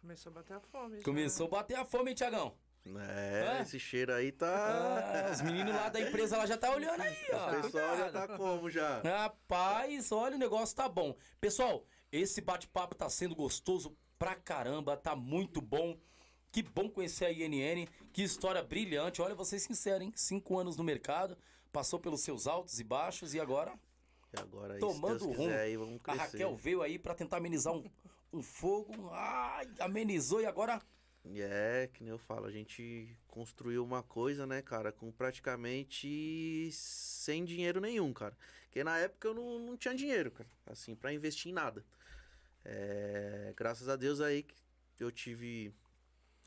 Começou a bater a fome. já. Começou a bater a fome, hein, Tiagão? É, É? esse cheiro aí tá. Ah, os meninos lá da empresa lá já tá olhando aí, ó. O pessoal já tá como já? Rapaz, olha, o negócio tá bom. Pessoal, esse bate-papo tá sendo gostoso pra caramba, tá muito bom. Que bom conhecer a INN, que história brilhante. Olha, vou ser sincero, hein? Cinco anos no mercado, passou pelos seus altos e baixos e agora E agora tomando se quiser, aí, vamos A crescer. Raquel veio aí pra tentar amenizar um, um fogo. Ai, amenizou e agora é, que nem eu falo, a gente construiu uma coisa, né, cara, com praticamente sem dinheiro nenhum, cara. Porque na época eu não, não tinha dinheiro, cara, assim, pra investir em nada. É, graças a Deus aí que eu tive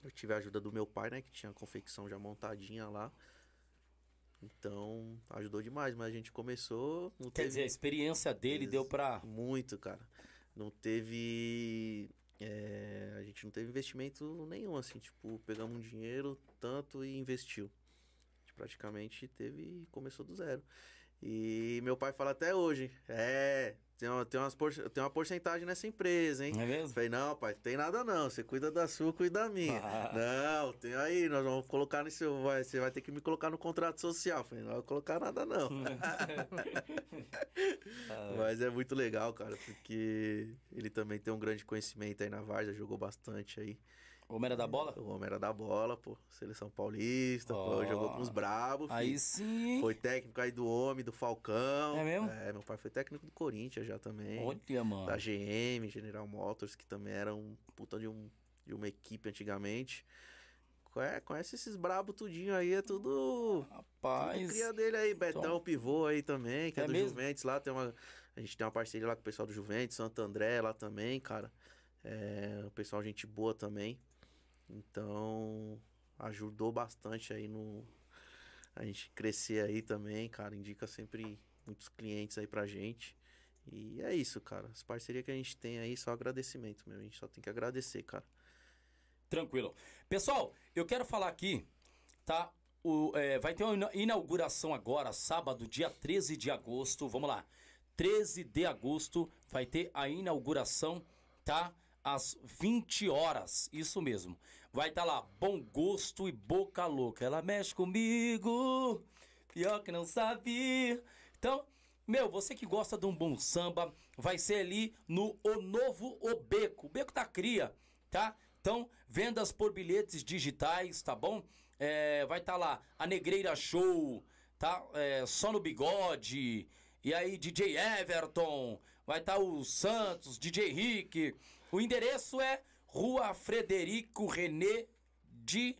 eu tive a ajuda do meu pai, né, que tinha a confecção já montadinha lá. Então, ajudou demais, mas a gente começou, não Quer teve dizer, a experiência dele Ex- deu pra. muito, cara. Não teve. é, a gente não teve investimento nenhum, assim, tipo, pegamos um dinheiro, tanto e investiu. A gente praticamente teve. começou do zero. E meu pai fala até hoje, é, tem uma, tem umas por- tem uma porcentagem nessa empresa, hein? É mesmo? falei, não, pai, tem nada não. Você cuida da sua, cuida da minha. Ah. (laughs) Não, tem aí, nós vamos colocar seu. Vai, você vai ter que me colocar no contrato social. Falei, não vou colocar nada, não. (laughs) (laughs) Mas é muito legal, cara, porque ele também tem um grande conhecimento aí na Várzea, jogou bastante aí. Homem era da bola? O homem era da bola, pô. Seleção paulista, pô, Ó. jogou com os brabos. Aí filho. sim. Foi técnico aí do homem, do Falcão. É mesmo? É, meu pai foi técnico do Corinthians já também. Olha, mano. Da GM, General Motors, que também era um puta de, um, de uma equipe antigamente. É, conhece esses brabos tudinho aí, é tudo. Tudo Rapaz. cria dele aí, Betão, pivô aí também, que é, É do mesmo? Juventus lá, tem uma. A gente tem uma parceria lá com o pessoal do Juventus, Santo André lá também, cara. É, o pessoal, gente boa também. Então, ajudou bastante aí no. A gente crescer aí também, cara. Indica sempre muitos clientes aí pra gente. E é isso, cara. As parcerias que a gente tem aí, só agradecimento mesmo. A gente só tem que agradecer, cara. Tranquilo. Pessoal, eu quero falar aqui, tá? O, é, vai ter uma ina- inauguração agora, sábado, dia 13 de agosto. Vamos lá. 13 de agosto vai ter a inauguração, tá? Às 20 horas. Isso mesmo. Vai estar lá, Bom Gosto e Boca Louca. Ela mexe comigo, pior que não sabe. Então, meu, você que gosta de um bom samba, vai ser ali no O Novo O Beco. O Beco da Cria, tá? Então, vendas por bilhetes digitais, tá bom? É, vai estar lá a Negreira Show, tá? É, só no bigode. E aí, DJ Everton. Vai estar o Santos, DJ Rick. O endereço é Rua Frederico René de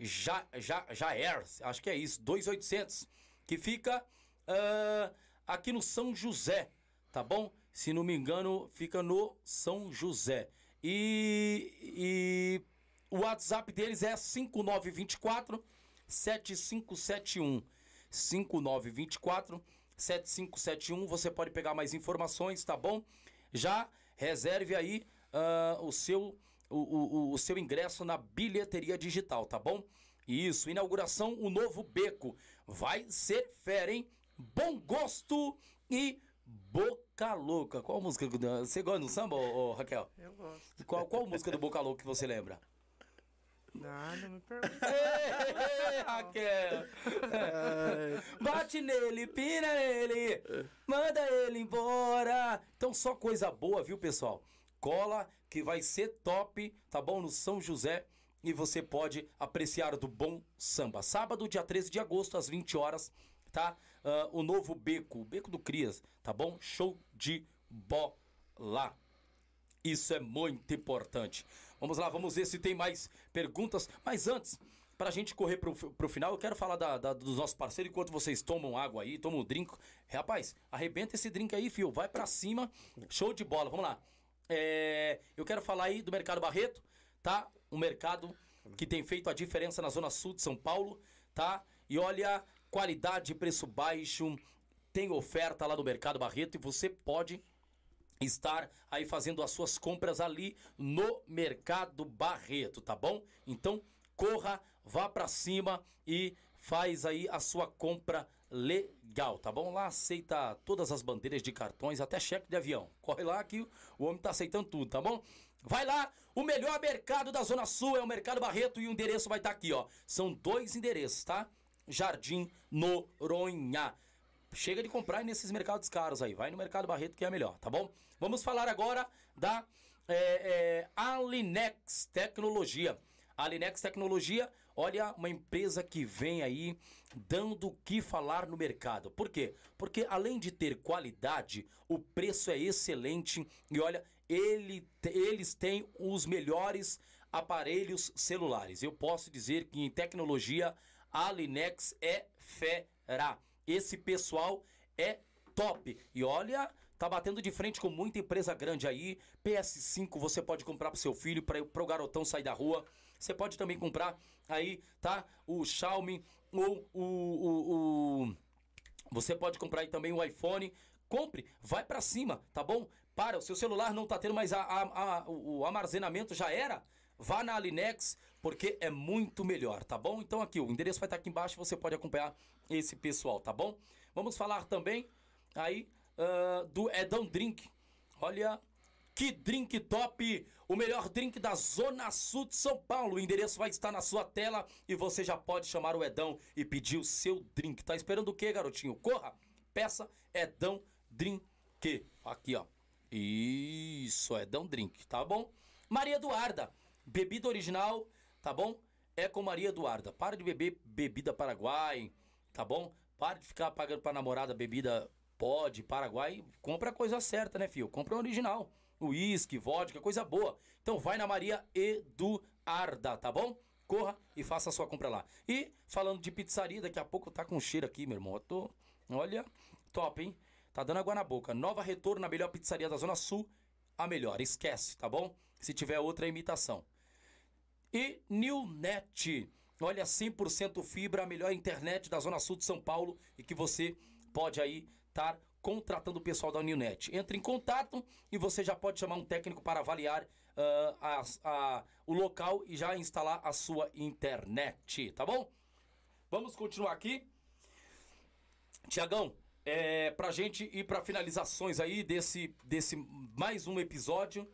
ja, ja, Jaer. Acho que é isso, 2800. que fica ah, aqui no São José, tá bom? Se não me engano, fica no São José. E, e o WhatsApp deles é 5924 7571. 5924 7571. Você pode pegar mais informações, tá bom? Já reserve aí ah, o, seu, o, o, o seu ingresso na bilheteria digital, tá bom? Isso, inauguração, o novo beco. Vai ser fera, hein? Bom gosto e boca louca. Qual música? Você gosta do samba, ô, ô, Raquel? Eu gosto. Qual, qual música do Boca Louca que você lembra? Ah, não me pergunta. (laughs) Ei, Raquel! Bate nele, pina nele, manda ele embora. Então só coisa boa, viu, pessoal? Cola que vai ser top, tá bom? No São José e você pode apreciar do bom samba. Sábado, dia 13 de agosto, às 20 horas, tá? Ah, o novo beco, o beco do Crias, tá bom? Show de bola. Isso é muito importante. Vamos lá, vamos ver se tem mais perguntas. Mas antes, pra gente correr pro, pro final, eu quero falar da, da- dos nossos parceiros enquanto vocês tomam água aí, tomam um drink. Rapaz, arrebenta esse drink aí, fio. Vai pra cima. Show de bola. Vamos lá. É, eu quero falar aí do Mercado Barreto, tá? Um mercado que tem feito a diferença na Zona Sul de São Paulo, tá? E olha, qualidade, preço baixo, tem oferta lá no Mercado Barreto e você pode estar aí fazendo as suas compras ali no Mercado Barreto, tá bom? Então, corra, vá pra cima e faz aí a sua compra legal, tá bom? Lá aceita todas as bandeiras de cartões, até cheque de avião. Corre lá que o homem tá aceitando tudo, tá bom? Vai lá, o melhor mercado da Zona Sul é o Mercado Barreto e o endereço vai estar aqui, ó. São dois endereços, tá? Jardim Noronha. Chega de comprar nesses mercados caros aí. Vai no Mercado Barreto que é melhor, tá bom? Vamos falar agora da é, é, Alinex Tecnologia. Alinex Tecnologia, olha, uma empresa que vem aí dando o que falar no mercado. Por quê? Porque além de ter qualidade, o preço é excelente e olha, ele, eles têm os melhores aparelhos celulares. Eu posso dizer que em tecnologia a Linex é fera. Esse pessoal é top. E olha, tá batendo de frente com muita empresa grande aí. PS5 você pode comprar pro seu filho, para o garotão sair da rua. Você pode também comprar aí, tá? O Xiaomi ou o, o, o você pode comprar aí também o iPhone. Compre, vai pra cima, tá bom? Para, o seu celular não tá tendo mais a, a- a- o armazenamento, já era? Vá na Alinex, porque é muito melhor, tá bom? Então aqui, o endereço vai estar aqui embaixo, você pode acompanhar esse pessoal, tá bom? Vamos falar também aí ah, do Edão Drink. Olha, que drink top! O melhor drink da Zona Sul de São Paulo. O endereço vai estar na sua tela e você já pode chamar o Edão e pedir o seu drink. Tá esperando o quê, garotinho? Corra! Peça Edão Drink. Aqui, ó. Isso, Edão Drink, tá bom? Maria Eduarda, bebida original, tá bom? É com Maria Eduarda. Para de beber bebida Paraguai, tá bom? Para de ficar pagando pra namorada bebida pode, Paraguai. Compra a coisa certa, né, filho? Compra o original. Uísque, vodka, coisa boa. Então vai na Maria Eduarda, tá bom? Corra e faça a sua compra lá. E falando de pizzaria, daqui a pouco tá com cheiro aqui, meu irmão. Eu tô, olha, top, hein? Tá dando água na boca. Nova retorno na melhor pizzaria da Zona Sul. A melhor, esquece, tá bom? Se tiver outra imitação. E Newnet. Olha, 100% fibra, a melhor internet da Zona Sul de São Paulo e que você pode aí estar contratando o pessoal da Newnet. Entre em contato e você já pode chamar um técnico para avaliar ah, as- a- o local e já instalar a sua internet, tá bom? Vamos continuar aqui. Tiagão, é, pra gente ir pra finalizações aí desse, desse mais um episódio,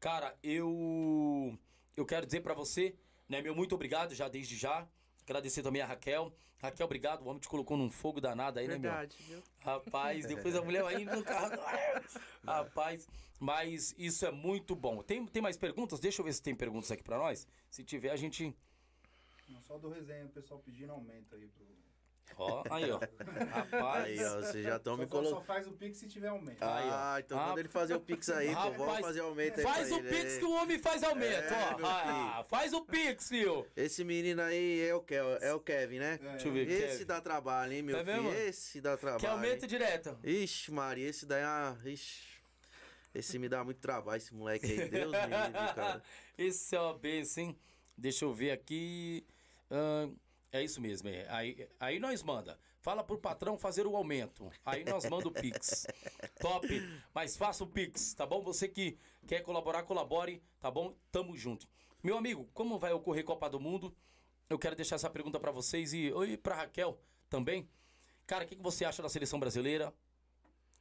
cara, eu eu quero dizer pra você, né, meu muito obrigado já desde já. Agradecer também a Raquel. Raquel, obrigado. O homem te colocou num fogo danado aí, né, meu? Verdade, viu? Rapaz, depois a mulher vai indo no carro. (laughs) Rapaz, mas isso é muito bom. Tem, tem mais perguntas? Deixa eu ver se tem perguntas aqui pra nós. Se tiver, a gente. Não, só do resenha, o pessoal pedindo aumento aí pro. Ó, aí, ó. Rapaz. Aí, ó, vocês já estão Só, me colocando. só faz o Pix se tiver aumento. Aí, ó. Ah, então Ah, quando ele fazer o Pix aí, pô, vamos Rapaz, fazer aumento aí Faz o ele, Pix é. que o homem faz aumento, É, ó. Ah, faz o Pix, filho. Esse menino aí é o, Ke é o Kevin, né? É. Deixa eu ver. Esse Kevin. dá trabalho, hein, meu Tá filho? vendo? Esse dá trabalho. Que aumenta hein? direto. Ixi, Maria, esse daí é uma... Ixi. Esse me dá muito trabalho, esse moleque aí. Deus me livre, cara. (laughs) Esse é uma benção, hein? Deixa eu ver aqui. Ahn, é isso mesmo, é. Aí, aí nós manda. Fala pro patrão fazer o aumento. Aí nós manda o Pix. (laughs) Top. Mas faça o Pix, tá bom? Você que quer colaborar, colabore, tá bom? Tamo junto. Meu amigo, como vai ocorrer Copa do Mundo? Eu quero deixar essa pergunta pra vocês e, e pra Raquel também. Cara, o que, que você acha da seleção brasileira?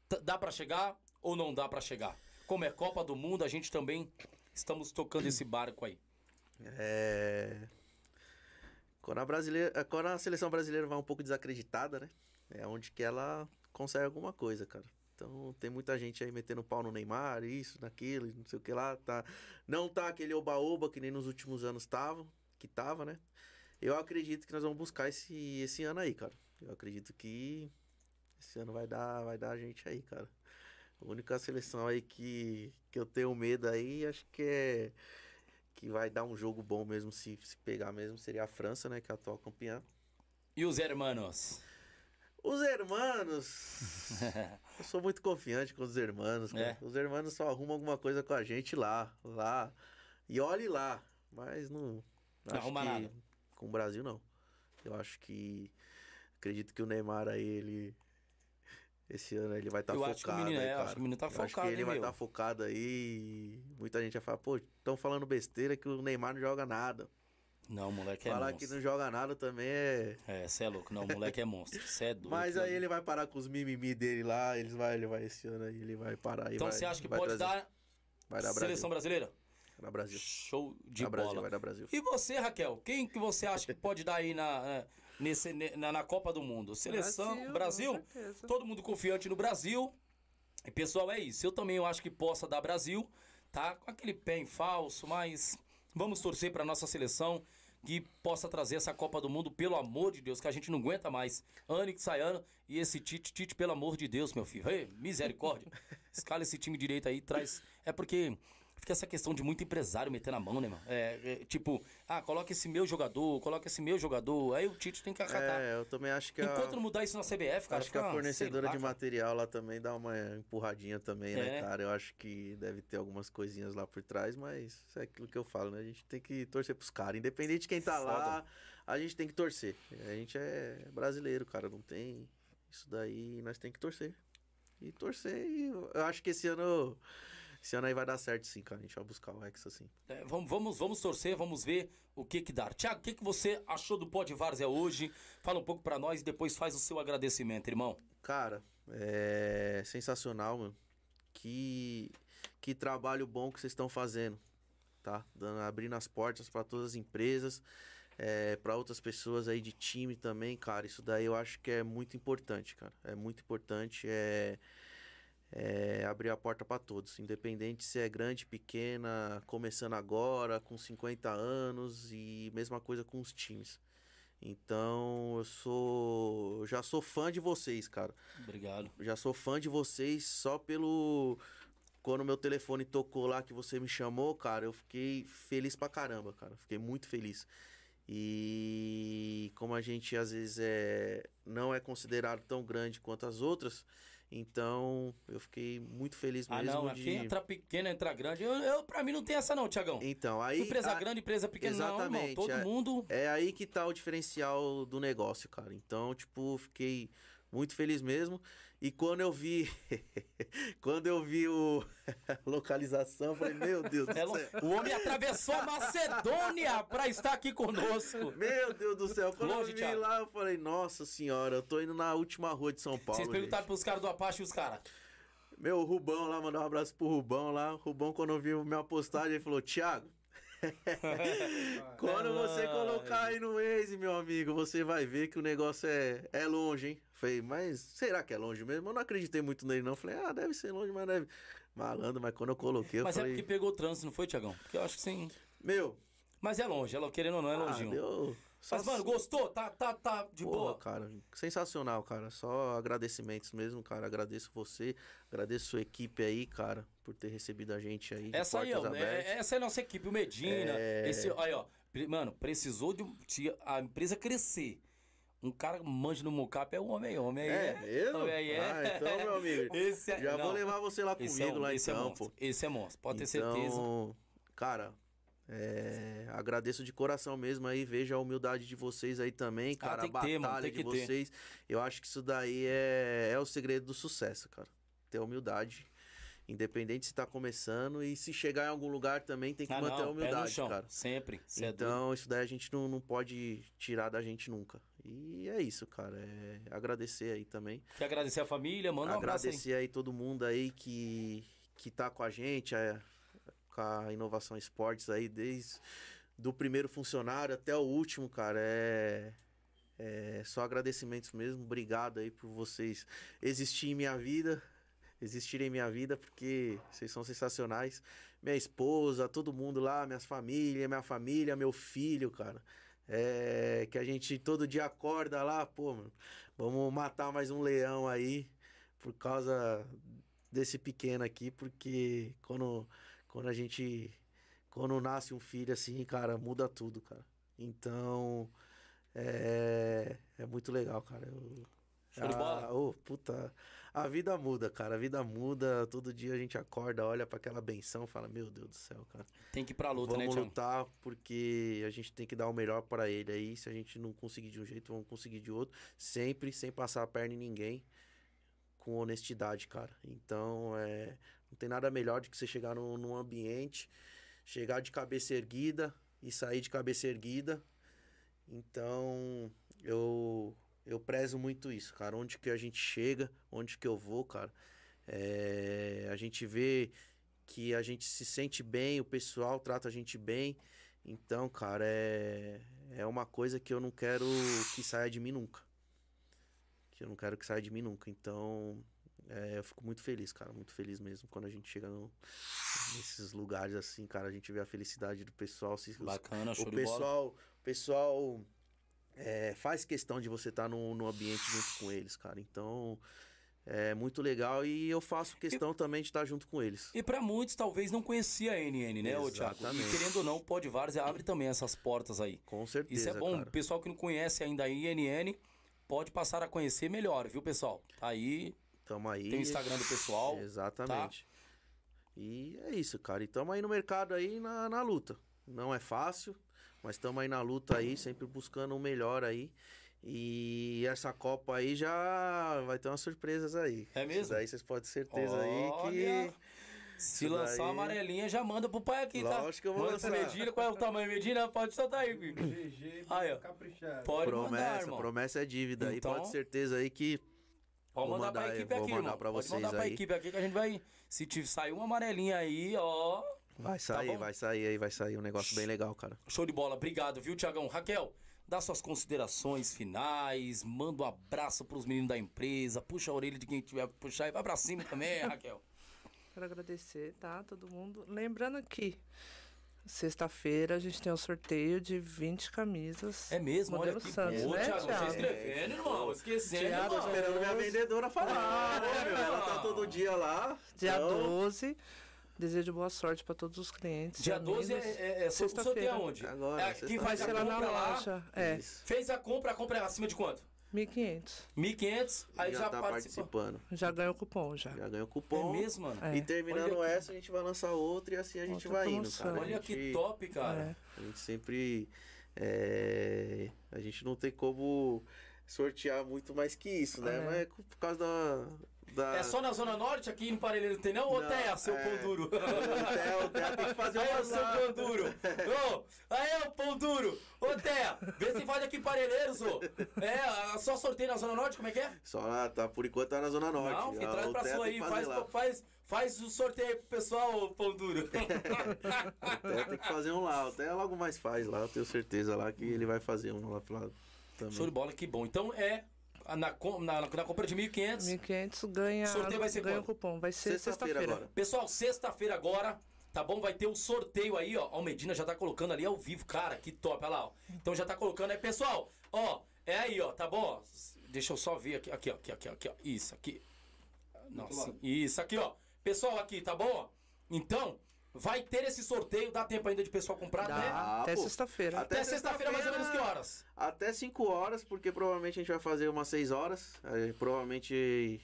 T- Dá pra chegar ou não dá pra chegar? Como é Copa do Mundo, a gente também estamos tocando esse barco aí. É... Quando a, brasileira, quando a seleção brasileira vai um pouco desacreditada, né? É onde que ela consegue alguma coisa, cara. Então tem muita gente aí metendo pau no Neymar, isso, naquilo, não sei o que lá. Tá... Não tá aquele oba-oba que nem nos últimos anos tava, que tava, né? Eu acredito que nós vamos buscar esse, esse ano aí, cara. Eu acredito que esse ano vai dar, vai dar a gente aí, cara. A única seleção aí que, que eu tenho medo aí, acho que é que vai dar um jogo bom mesmo, se, se pegar mesmo, seria a França, né? Que é a atual campeã. E os hermanos? Os hermanos. (laughs) eu sou muito confiante com os hermanos. É. Os hermanos só arrumam alguma coisa com a gente lá. Lá. E olhe lá. Mas não. Não arruma que nada. Com o Brasil, não. Eu acho que. Acredito que o Neymar aí, ele. Esse ano ele vai estar Eu focado. acho que o menino- aí, é, acho que o menino tá Eu acho focado, que ele hein, vai estar focado aí. Muita gente vai falar, pô, estão falando besteira que o Neymar não joga nada. Não, moleque é Falar que monstro. não joga nada também é. É, cê é louco. Não, moleque é monstro. Cê é doido. Mas aí ele vai parar com os mimimi dele lá, eles vai, ele vai esse ano aí, ele vai parar Então você acha que pode trazer- dar vai dar seleção Brasil. brasileira? Vai dar Brasil. Show de bola. Brasil, vai dar Brasil. E você, Raquel? Quem que você acha que pode dar aí na, nesse, ne- na, na Copa do Mundo? Seleção, Brasil? certeza. Todo mundo confiante no Brasil. E pessoal, é isso. Eu também eu acho que possa dar Brasil, tá? Com aquele pé em falso, mas vamos torcer para nossa seleção que possa trazer essa Copa do Mundo, pelo amor de Deus, que a gente não aguenta mais. Ano que sai ano, e esse Tite, Tite, pelo amor de Deus, meu filho. Ei, misericórdia. (laughs) Escala esse time direito aí, traz. É porque fica essa questão de muito empresário metendo a mão, né, mano? É, é, tipo, ah, coloca esse meu jogador, coloca esse meu jogador. Aí o Tite tem que acatar. É, eu também acho que a, Enquanto não mudar isso na CBF, cara, acho que a fica, fornecedora lá, de material lá também dá uma empurradinha também, É. né, cara? Eu acho que deve ter algumas coisinhas lá por trás, mas é aquilo que eu falo, né? A gente tem que torcer pros caras. Independente de quem tá lá, a gente tem que torcer. A gente é brasileiro, cara, não tem isso daí, nós tem que torcer. E torcer, e eu acho que esse ano. Esse ano aí vai dar certo sim, cara. A gente vai buscar o Hexa assim. É, vamos, vamos, vamos torcer, vamos ver o que que dá. Tiago, o que, que você achou do Pod Várzea hoje? Fala um pouco pra nós e depois faz o seu agradecimento, irmão. Cara, é sensacional, mano. Que, que trabalho bom que vocês estão fazendo, tá? Dando, abrindo as portas para todas as empresas, é, para outras pessoas aí de time também, cara. Isso daí eu acho que é muito importante, cara. É muito importante. É, é abrir a porta para todos, independente se é grande, pequena, começando agora, com 50 anos e mesma coisa com os times. Então, eu sou, eu já sou fã de vocês, cara. Obrigado. Eu já sou fã de vocês só pelo quando meu telefone tocou lá que você me chamou, cara, eu fiquei feliz pra caramba, cara. Fiquei muito feliz. E como a gente às vezes é não é considerado tão grande quanto as outras, então eu fiquei muito feliz Ah, mesmo não, de aqui entra pequeno, entra grande. Eu, eu, pra mim não tem essa não, Tiagão. Então, aí Empresa a- grande, empresa pequena, não, irmão. Exatamente, Todo é. mundo... É aí que tá o diferencial do negócio, cara. Então, tipo, fiquei muito feliz mesmo. E quando eu vi. (laughs) quando eu vi o (laughs) localização, eu falei, meu Deus do É céu. O homem atravessou a (laughs) Macedônia pra estar aqui conosco. Meu Deus do céu, quando Longe, eu vi Thiago. lá, eu falei, nossa senhora, eu tô indo na última rua de São Paulo. Vocês perguntaram gente. pros caras do Apache e os caras. Meu, o Rubão lá, mandar um abraço pro Rubão lá. O Rubão, quando viu minha postagem, ele falou, Thiago, Quando você Ai. colocar aí no Waze, meu amigo, você vai ver que o negócio é, é longe, hein? Falei, mas será que é longe mesmo? Eu não acreditei muito nele, não. Falei, ah, deve ser longe, mas deve. Malandro, mas quando eu coloquei, eu Mas é falei, porque pegou o trânsito, não foi, Tiagão? Porque eu acho que sim. meu, Mas é longe, ela querendo ou não, é ah, longinho. deu Mas, mano, gostou? Tá, tá, tá de Porra, boa? cara, sensacional, cara. Só agradecimentos mesmo, cara. Agradeço você, agradeço sua equipe aí, cara, por ter recebido a gente aí. Essa aí, ó, é- essa é a nossa equipe, o Medina. É. Esse, aí, ó. Mano, precisou de um- a empresa crescer. Um cara que manja no mocap é um homem, homem aí. É mesmo? Homem aí é. Ah, então, meu amigo, (laughs) Esse é, já não, vou levar você lá é comigo um- lá esse é então, monstro. pô. Esse é monstro, pode ter então, certeza. Cara, é, agradeço de coração mesmo aí, vejo a humildade de vocês aí também, cara, Ah, tem a que ter, batalha mano, tem de que ter. vocês. Eu acho que isso daí é, é o segredo do sucesso, cara. Ter humildade. Independente se tá começando e se chegar em algum lugar também tem que Ah, manter a não, no humildade, chão, cara. sempre. Cê é. Então, isso daí a gente não, não pode tirar da gente nunca. E é isso, cara. É agradecer aí também. Quer agradecer a família? Manda um abraço aí. agradecer aí. todo mundo aí que, que tá com a gente, é, com a Inovação Esportes aí, desde do primeiro funcionário até o último, cara. É, é só agradecimentos mesmo. Obrigado aí por vocês existirem em minha vida. Existirem em minha vida, porque vocês são sensacionais. Minha esposa, todo mundo lá, minhas famílias, minha família, meu filho, cara. É, que a gente todo dia acorda lá, pô, vamos matar mais um leão aí por causa desse pequeno aqui, porque quando, quando a gente. Quando nasce um filho assim, cara, muda tudo, cara. Então. É, é muito legal, cara. Eu, Show de bola. ah, ô, puta. A vida muda, cara. A vida muda. Todo dia a gente acorda, olha pra aquela benção, fala: Meu Deus do céu, cara. Tem que ir pra luta, né, vamos lutar porque a gente tem que dar o melhor para ele aí. Se a gente não conseguir de um jeito, vamos conseguir de outro. Sempre sem passar a perna em ninguém. Com honestidade, cara. Então, é, não tem nada melhor do que você chegar num, num ambiente, chegar de cabeça erguida e sair de cabeça erguida. Então, eu, eu prezo muito isso, cara. Onde que a gente chega, onde que eu vou, cara. É, a gente vê que a gente se sente bem, o pessoal trata a gente bem. Então, cara, é, é uma coisa que eu não quero que saia de mim nunca. Que eu não quero que saia de mim nunca. Então, é, eu fico muito feliz, cara, muito feliz mesmo quando a gente chega no- nesses lugares assim, cara, a gente vê a felicidade do pessoal. Se, os- Bacana, show o de bola. pessoal, o pessoal é, faz questão de você estar no, no ambiente junto com eles, cara. Então, é muito legal e eu faço questão também de estar junto com eles. E pra muitos talvez não conhecia a NN, né, ô Thiago? E querendo ou não, pode vários abre também essas portas aí. Com certeza, Isso é bom. cara. Pessoal que não conhece ainda a INN, pode passar a conhecer melhor, viu, pessoal? Tá aí, Tamo aí. tem o Instagram do pessoal. Exatamente. E é isso, cara. E tamo aí no mercado aí na, na luta. Não é fácil, mas tamo aí na luta aí, sempre buscando o melhor aí. E essa Copa aí já vai ter umas surpresas aí. É mesmo? Isso daí vocês podem ter certeza aí Olha, que. Se Isso lançar daí- uma amarelinha, já manda pro pai aqui, tá? Lógico que eu vou manda lançar. Medina, qual é o tamanho? Medina, pode soltar aí, filho. GG, Aí, ó. caprichado. Pode mandar, Promessa, irmão. promessa é dívida aí. Então- Pode ter certeza aí que. Pode Vou mandar, pra mandar aí, equipe vou aqui, mandar irmão. pra Pode vocês mandar pra aí. equipe aqui que a gente vai... Se te sair uma amarelinha aí, ó... Vai sair, Tá vai sair aí, vai sair um negócio bem legal, cara. Show de bola. Obrigado, viu, Tiagão? Raquel, dá suas considerações finais, manda um abraço pros meninos da empresa, puxa a orelha de quem tiver que puxar e vai pra cima também, (laughs) Raquel. Quero agradecer, tá? Todo mundo. Lembrando que sexta-feira a gente tem o sorteio de 20 camisas. É mesmo, olha Modelo que Santos, Ô, né, Thiago, você escrevendo, irmão, esquecendo, Thiago, irmão. Esperando minha vendedora falar, né, meu? Ela tá todo dia lá. Dia então- 12. Desejo boa sorte para todos os clientes. Dia 12 é, amigos. é, é Sexta-feira. aonde? Agora, é, quem faz a Vai ser lá na compra lá, loja. É, fez a compra, a compra é acima de quanto? 1.500. 1.500, aí já, já tá participou. participando. Já ganhou o cupom, já. Já ganhou É cupom. mesmo, mano? É. E terminando Olha que- essa, a gente vai lançar outra e assim a gente Outra vai indo, promoção. cara. A Olha gente- que top, cara. É. A gente sempre. é, a gente não tem como sortear muito mais que isso, né? É. Mas é por causa da. Da... É só na Zona Norte, aqui em Parelheiros não tem não? Não, Teia, seu é. pão duro. O o Theo tem que fazer Aí, uma ô, seu pão duro. Ô, aí, ô, pão duro. Ô, Teia, vê se faz aqui em Parelheiros, ô. É, só sorteio na Zona Norte, como é que é? Só lá, tá, por enquanto tá na Zona Norte. Não, filho, Ah, traz o pra sua aí, faz, lá. faz, faz o sorteio aí pro pessoal, pão duro. (laughs) O tem que fazer um lá. O Theo logo mais faz lá, eu tenho certeza lá que ele vai fazer um lá pro lado também. Show de bola, que bom. Então é na, na, na compra de 1.500. 1.500 ganha, Sorteio vai ser ganha o quando? cupom. Vai ser Sexta-feira sexta-feira. agora. Pessoal, sexta-feira agora, tá bom? Vai ter o sorteio aí, ó. Ó, o Medina já tá colocando ali ao vivo, cara, que top, olha lá, ó. Então já tá colocando aí, pessoal, ó, é aí, ó, tá bom? Deixa eu só ver aqui, aqui, ó, aqui, aqui, aqui, ó. Isso, aqui. Nossa, isso, aqui, ó. Pessoal, aqui, tá bom? Então, vai ter esse sorteio, dá tempo ainda de pessoal comprar, Dá. né? Até sexta-feira. Até sexta-feira, mais ou menos que horas? Até 5 horas, porque provavelmente a gente vai fazer umas 6 horas. Aí, provavelmente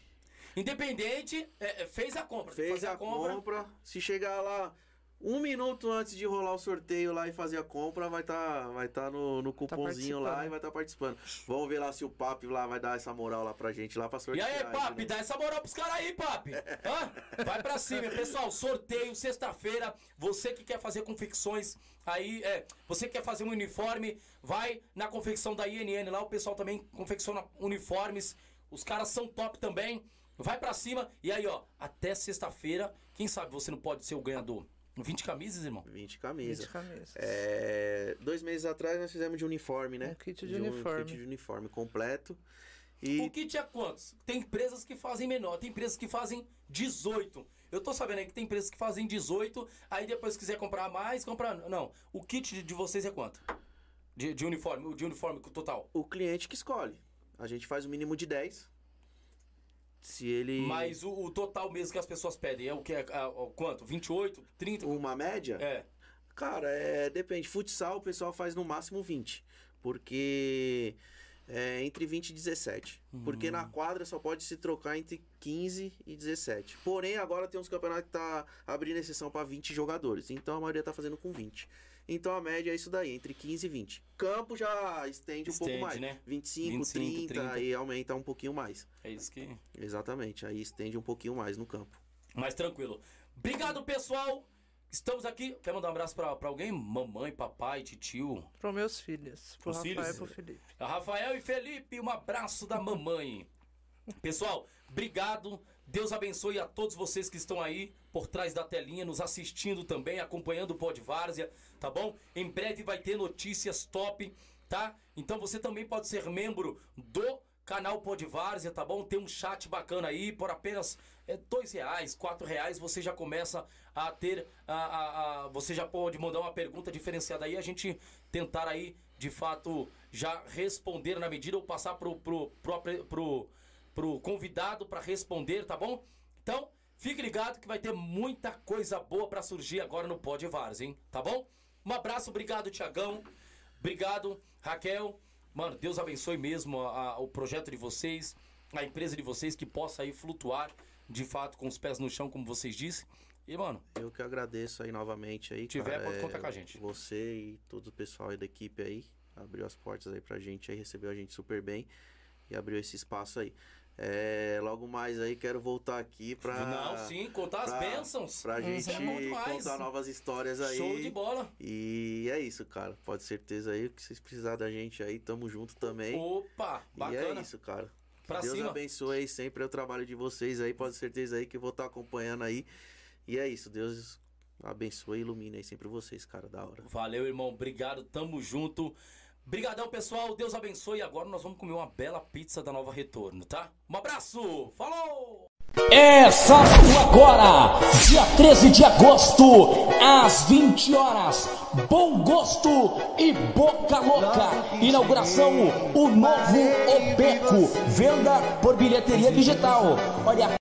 Independente, é, é, fez a compra. fez fazer a compra. compra. Se chegar lá um minuto antes de rolar o sorteio lá e fazer a compra, vai estar vai tá no, no cupomzinho lá participando. e vai estar participando. Vamos ver lá se o Papi lá vai dar essa moral lá pra gente lá pra E sortear. aí, papi, dá essa moral pros caras aí, papi. (laughs) Hã? Vai pra cima, pessoal. Sorteio, sexta-feira. Você que quer fazer confecções aí, é. Você que quer fazer um uniforme, vai na confecção da INN lá. O pessoal também confecciona uniformes. Os caras são top também. Vai pra cima. E aí, ó, até sexta-feira. Quem sabe você não pode ser o ganhador? 20 camisas, irmão. 20 camisas. 20 camisas. É, dois meses atrás nós fizemos de uniforme, né? Um kit de uniforme. Um kit de uniforme completo. E O kit é quantos? Tem empresas que fazem menor, tem empresas que fazem 18. Eu tô sabendo aí que tem empresas que fazem 18, aí depois se quiser comprar mais, comprar. Não, o kit de- de vocês é quanto? De, de uniforme, o de uniforme total. o cliente que escolhe. A gente faz o mínimo de 10. Se ele. Mas o, o total mesmo que as pessoas pedem é o que? É, ah, ó, quanto? 28? 30? Uma média? É. Cara, é, depende. Futsal o pessoal faz no máximo 20. Porque é entre 20 e 17. Porque na quadra só pode se trocar entre 15 e 17. Porém, agora tem uns campeonatos que tá abrindo exceção para 20 jogadores. Então a maioria tá fazendo com 20. Então a média é isso daí, entre 15 e 20. Campo já estende um Estende, pouco mais. né? 25, 25, 30, 30. aí aumenta um pouquinho mais. É isso que. Exatamente, aí estende um pouquinho mais no campo. Mas tranquilo. Obrigado, pessoal. Estamos aqui. Quer mandar um abraço pra, pra alguém? Mamãe, papai, titio. Para meus filhos. Pro Os Rafael filhos? e pro Felipe. A Rafael e Felipe, um abraço da mamãe. Pessoal, obrigado. Deus abençoe a todos vocês que estão aí por trás da telinha, nos assistindo também, acompanhando o Pod Várzea, tá bom? Em breve vai ter notícias top, tá? Então você também pode ser membro do canal Pod Várzea, tá bom? Tem um chat bacana aí, por apenas é, dois reais, quatro reais, você já começa a ter, a, a- a- você já pode mandar uma pergunta diferenciada aí, a gente tentar aí, de fato, já responder na medida ou passar pro, pro, pro, pro, pro convidado para responder, tá bom? Então, fique ligado que vai ter muita coisa boa para surgir agora no Pod Várzea, hein? Tá bom? Um abraço, obrigado, Tiagão. Obrigado, Raquel. Mano, Deus abençoe mesmo a- a- o projeto de vocês, a empresa de vocês, que possa aí flutuar de fato com os pés no chão, como vocês disse. E, mano, Eu que agradeço aí novamente aí. Tiver, cara, pode é, contar com a gente. Você e todo o pessoal aí da equipe aí. Abriu as portas aí pra gente aí, recebeu a gente super bem e abriu esse espaço aí. É, logo mais aí quero voltar aqui pra. não, sim, contar as pra- bênçãos. Pra Isso gente é contar novas histórias aí. Show de bola. E é isso, cara. Pode certeza aí que vocês precisarem da gente aí, tamo junto também. Opa, e bacana. é isso, cara. Pra Deus cima. abençoe aí sempre o trabalho de vocês aí. Pode certeza aí que eu vou estar acompanhando aí. E é isso. Deus abençoe e ilumine aí sempre vocês, cara. Da hora. Valeu, irmão. Obrigado, tamo junto. Brigadão, pessoal. Deus abençoe. Agora nós vamos comer uma bela pizza da Nova Retorno, tá? Um abraço. Falou! É sábado agora, dia 13 de agosto, às 20 horas. Bom gosto e boca louca. Inauguração, o novo Obeco. Venda por bilheteria digital. Olha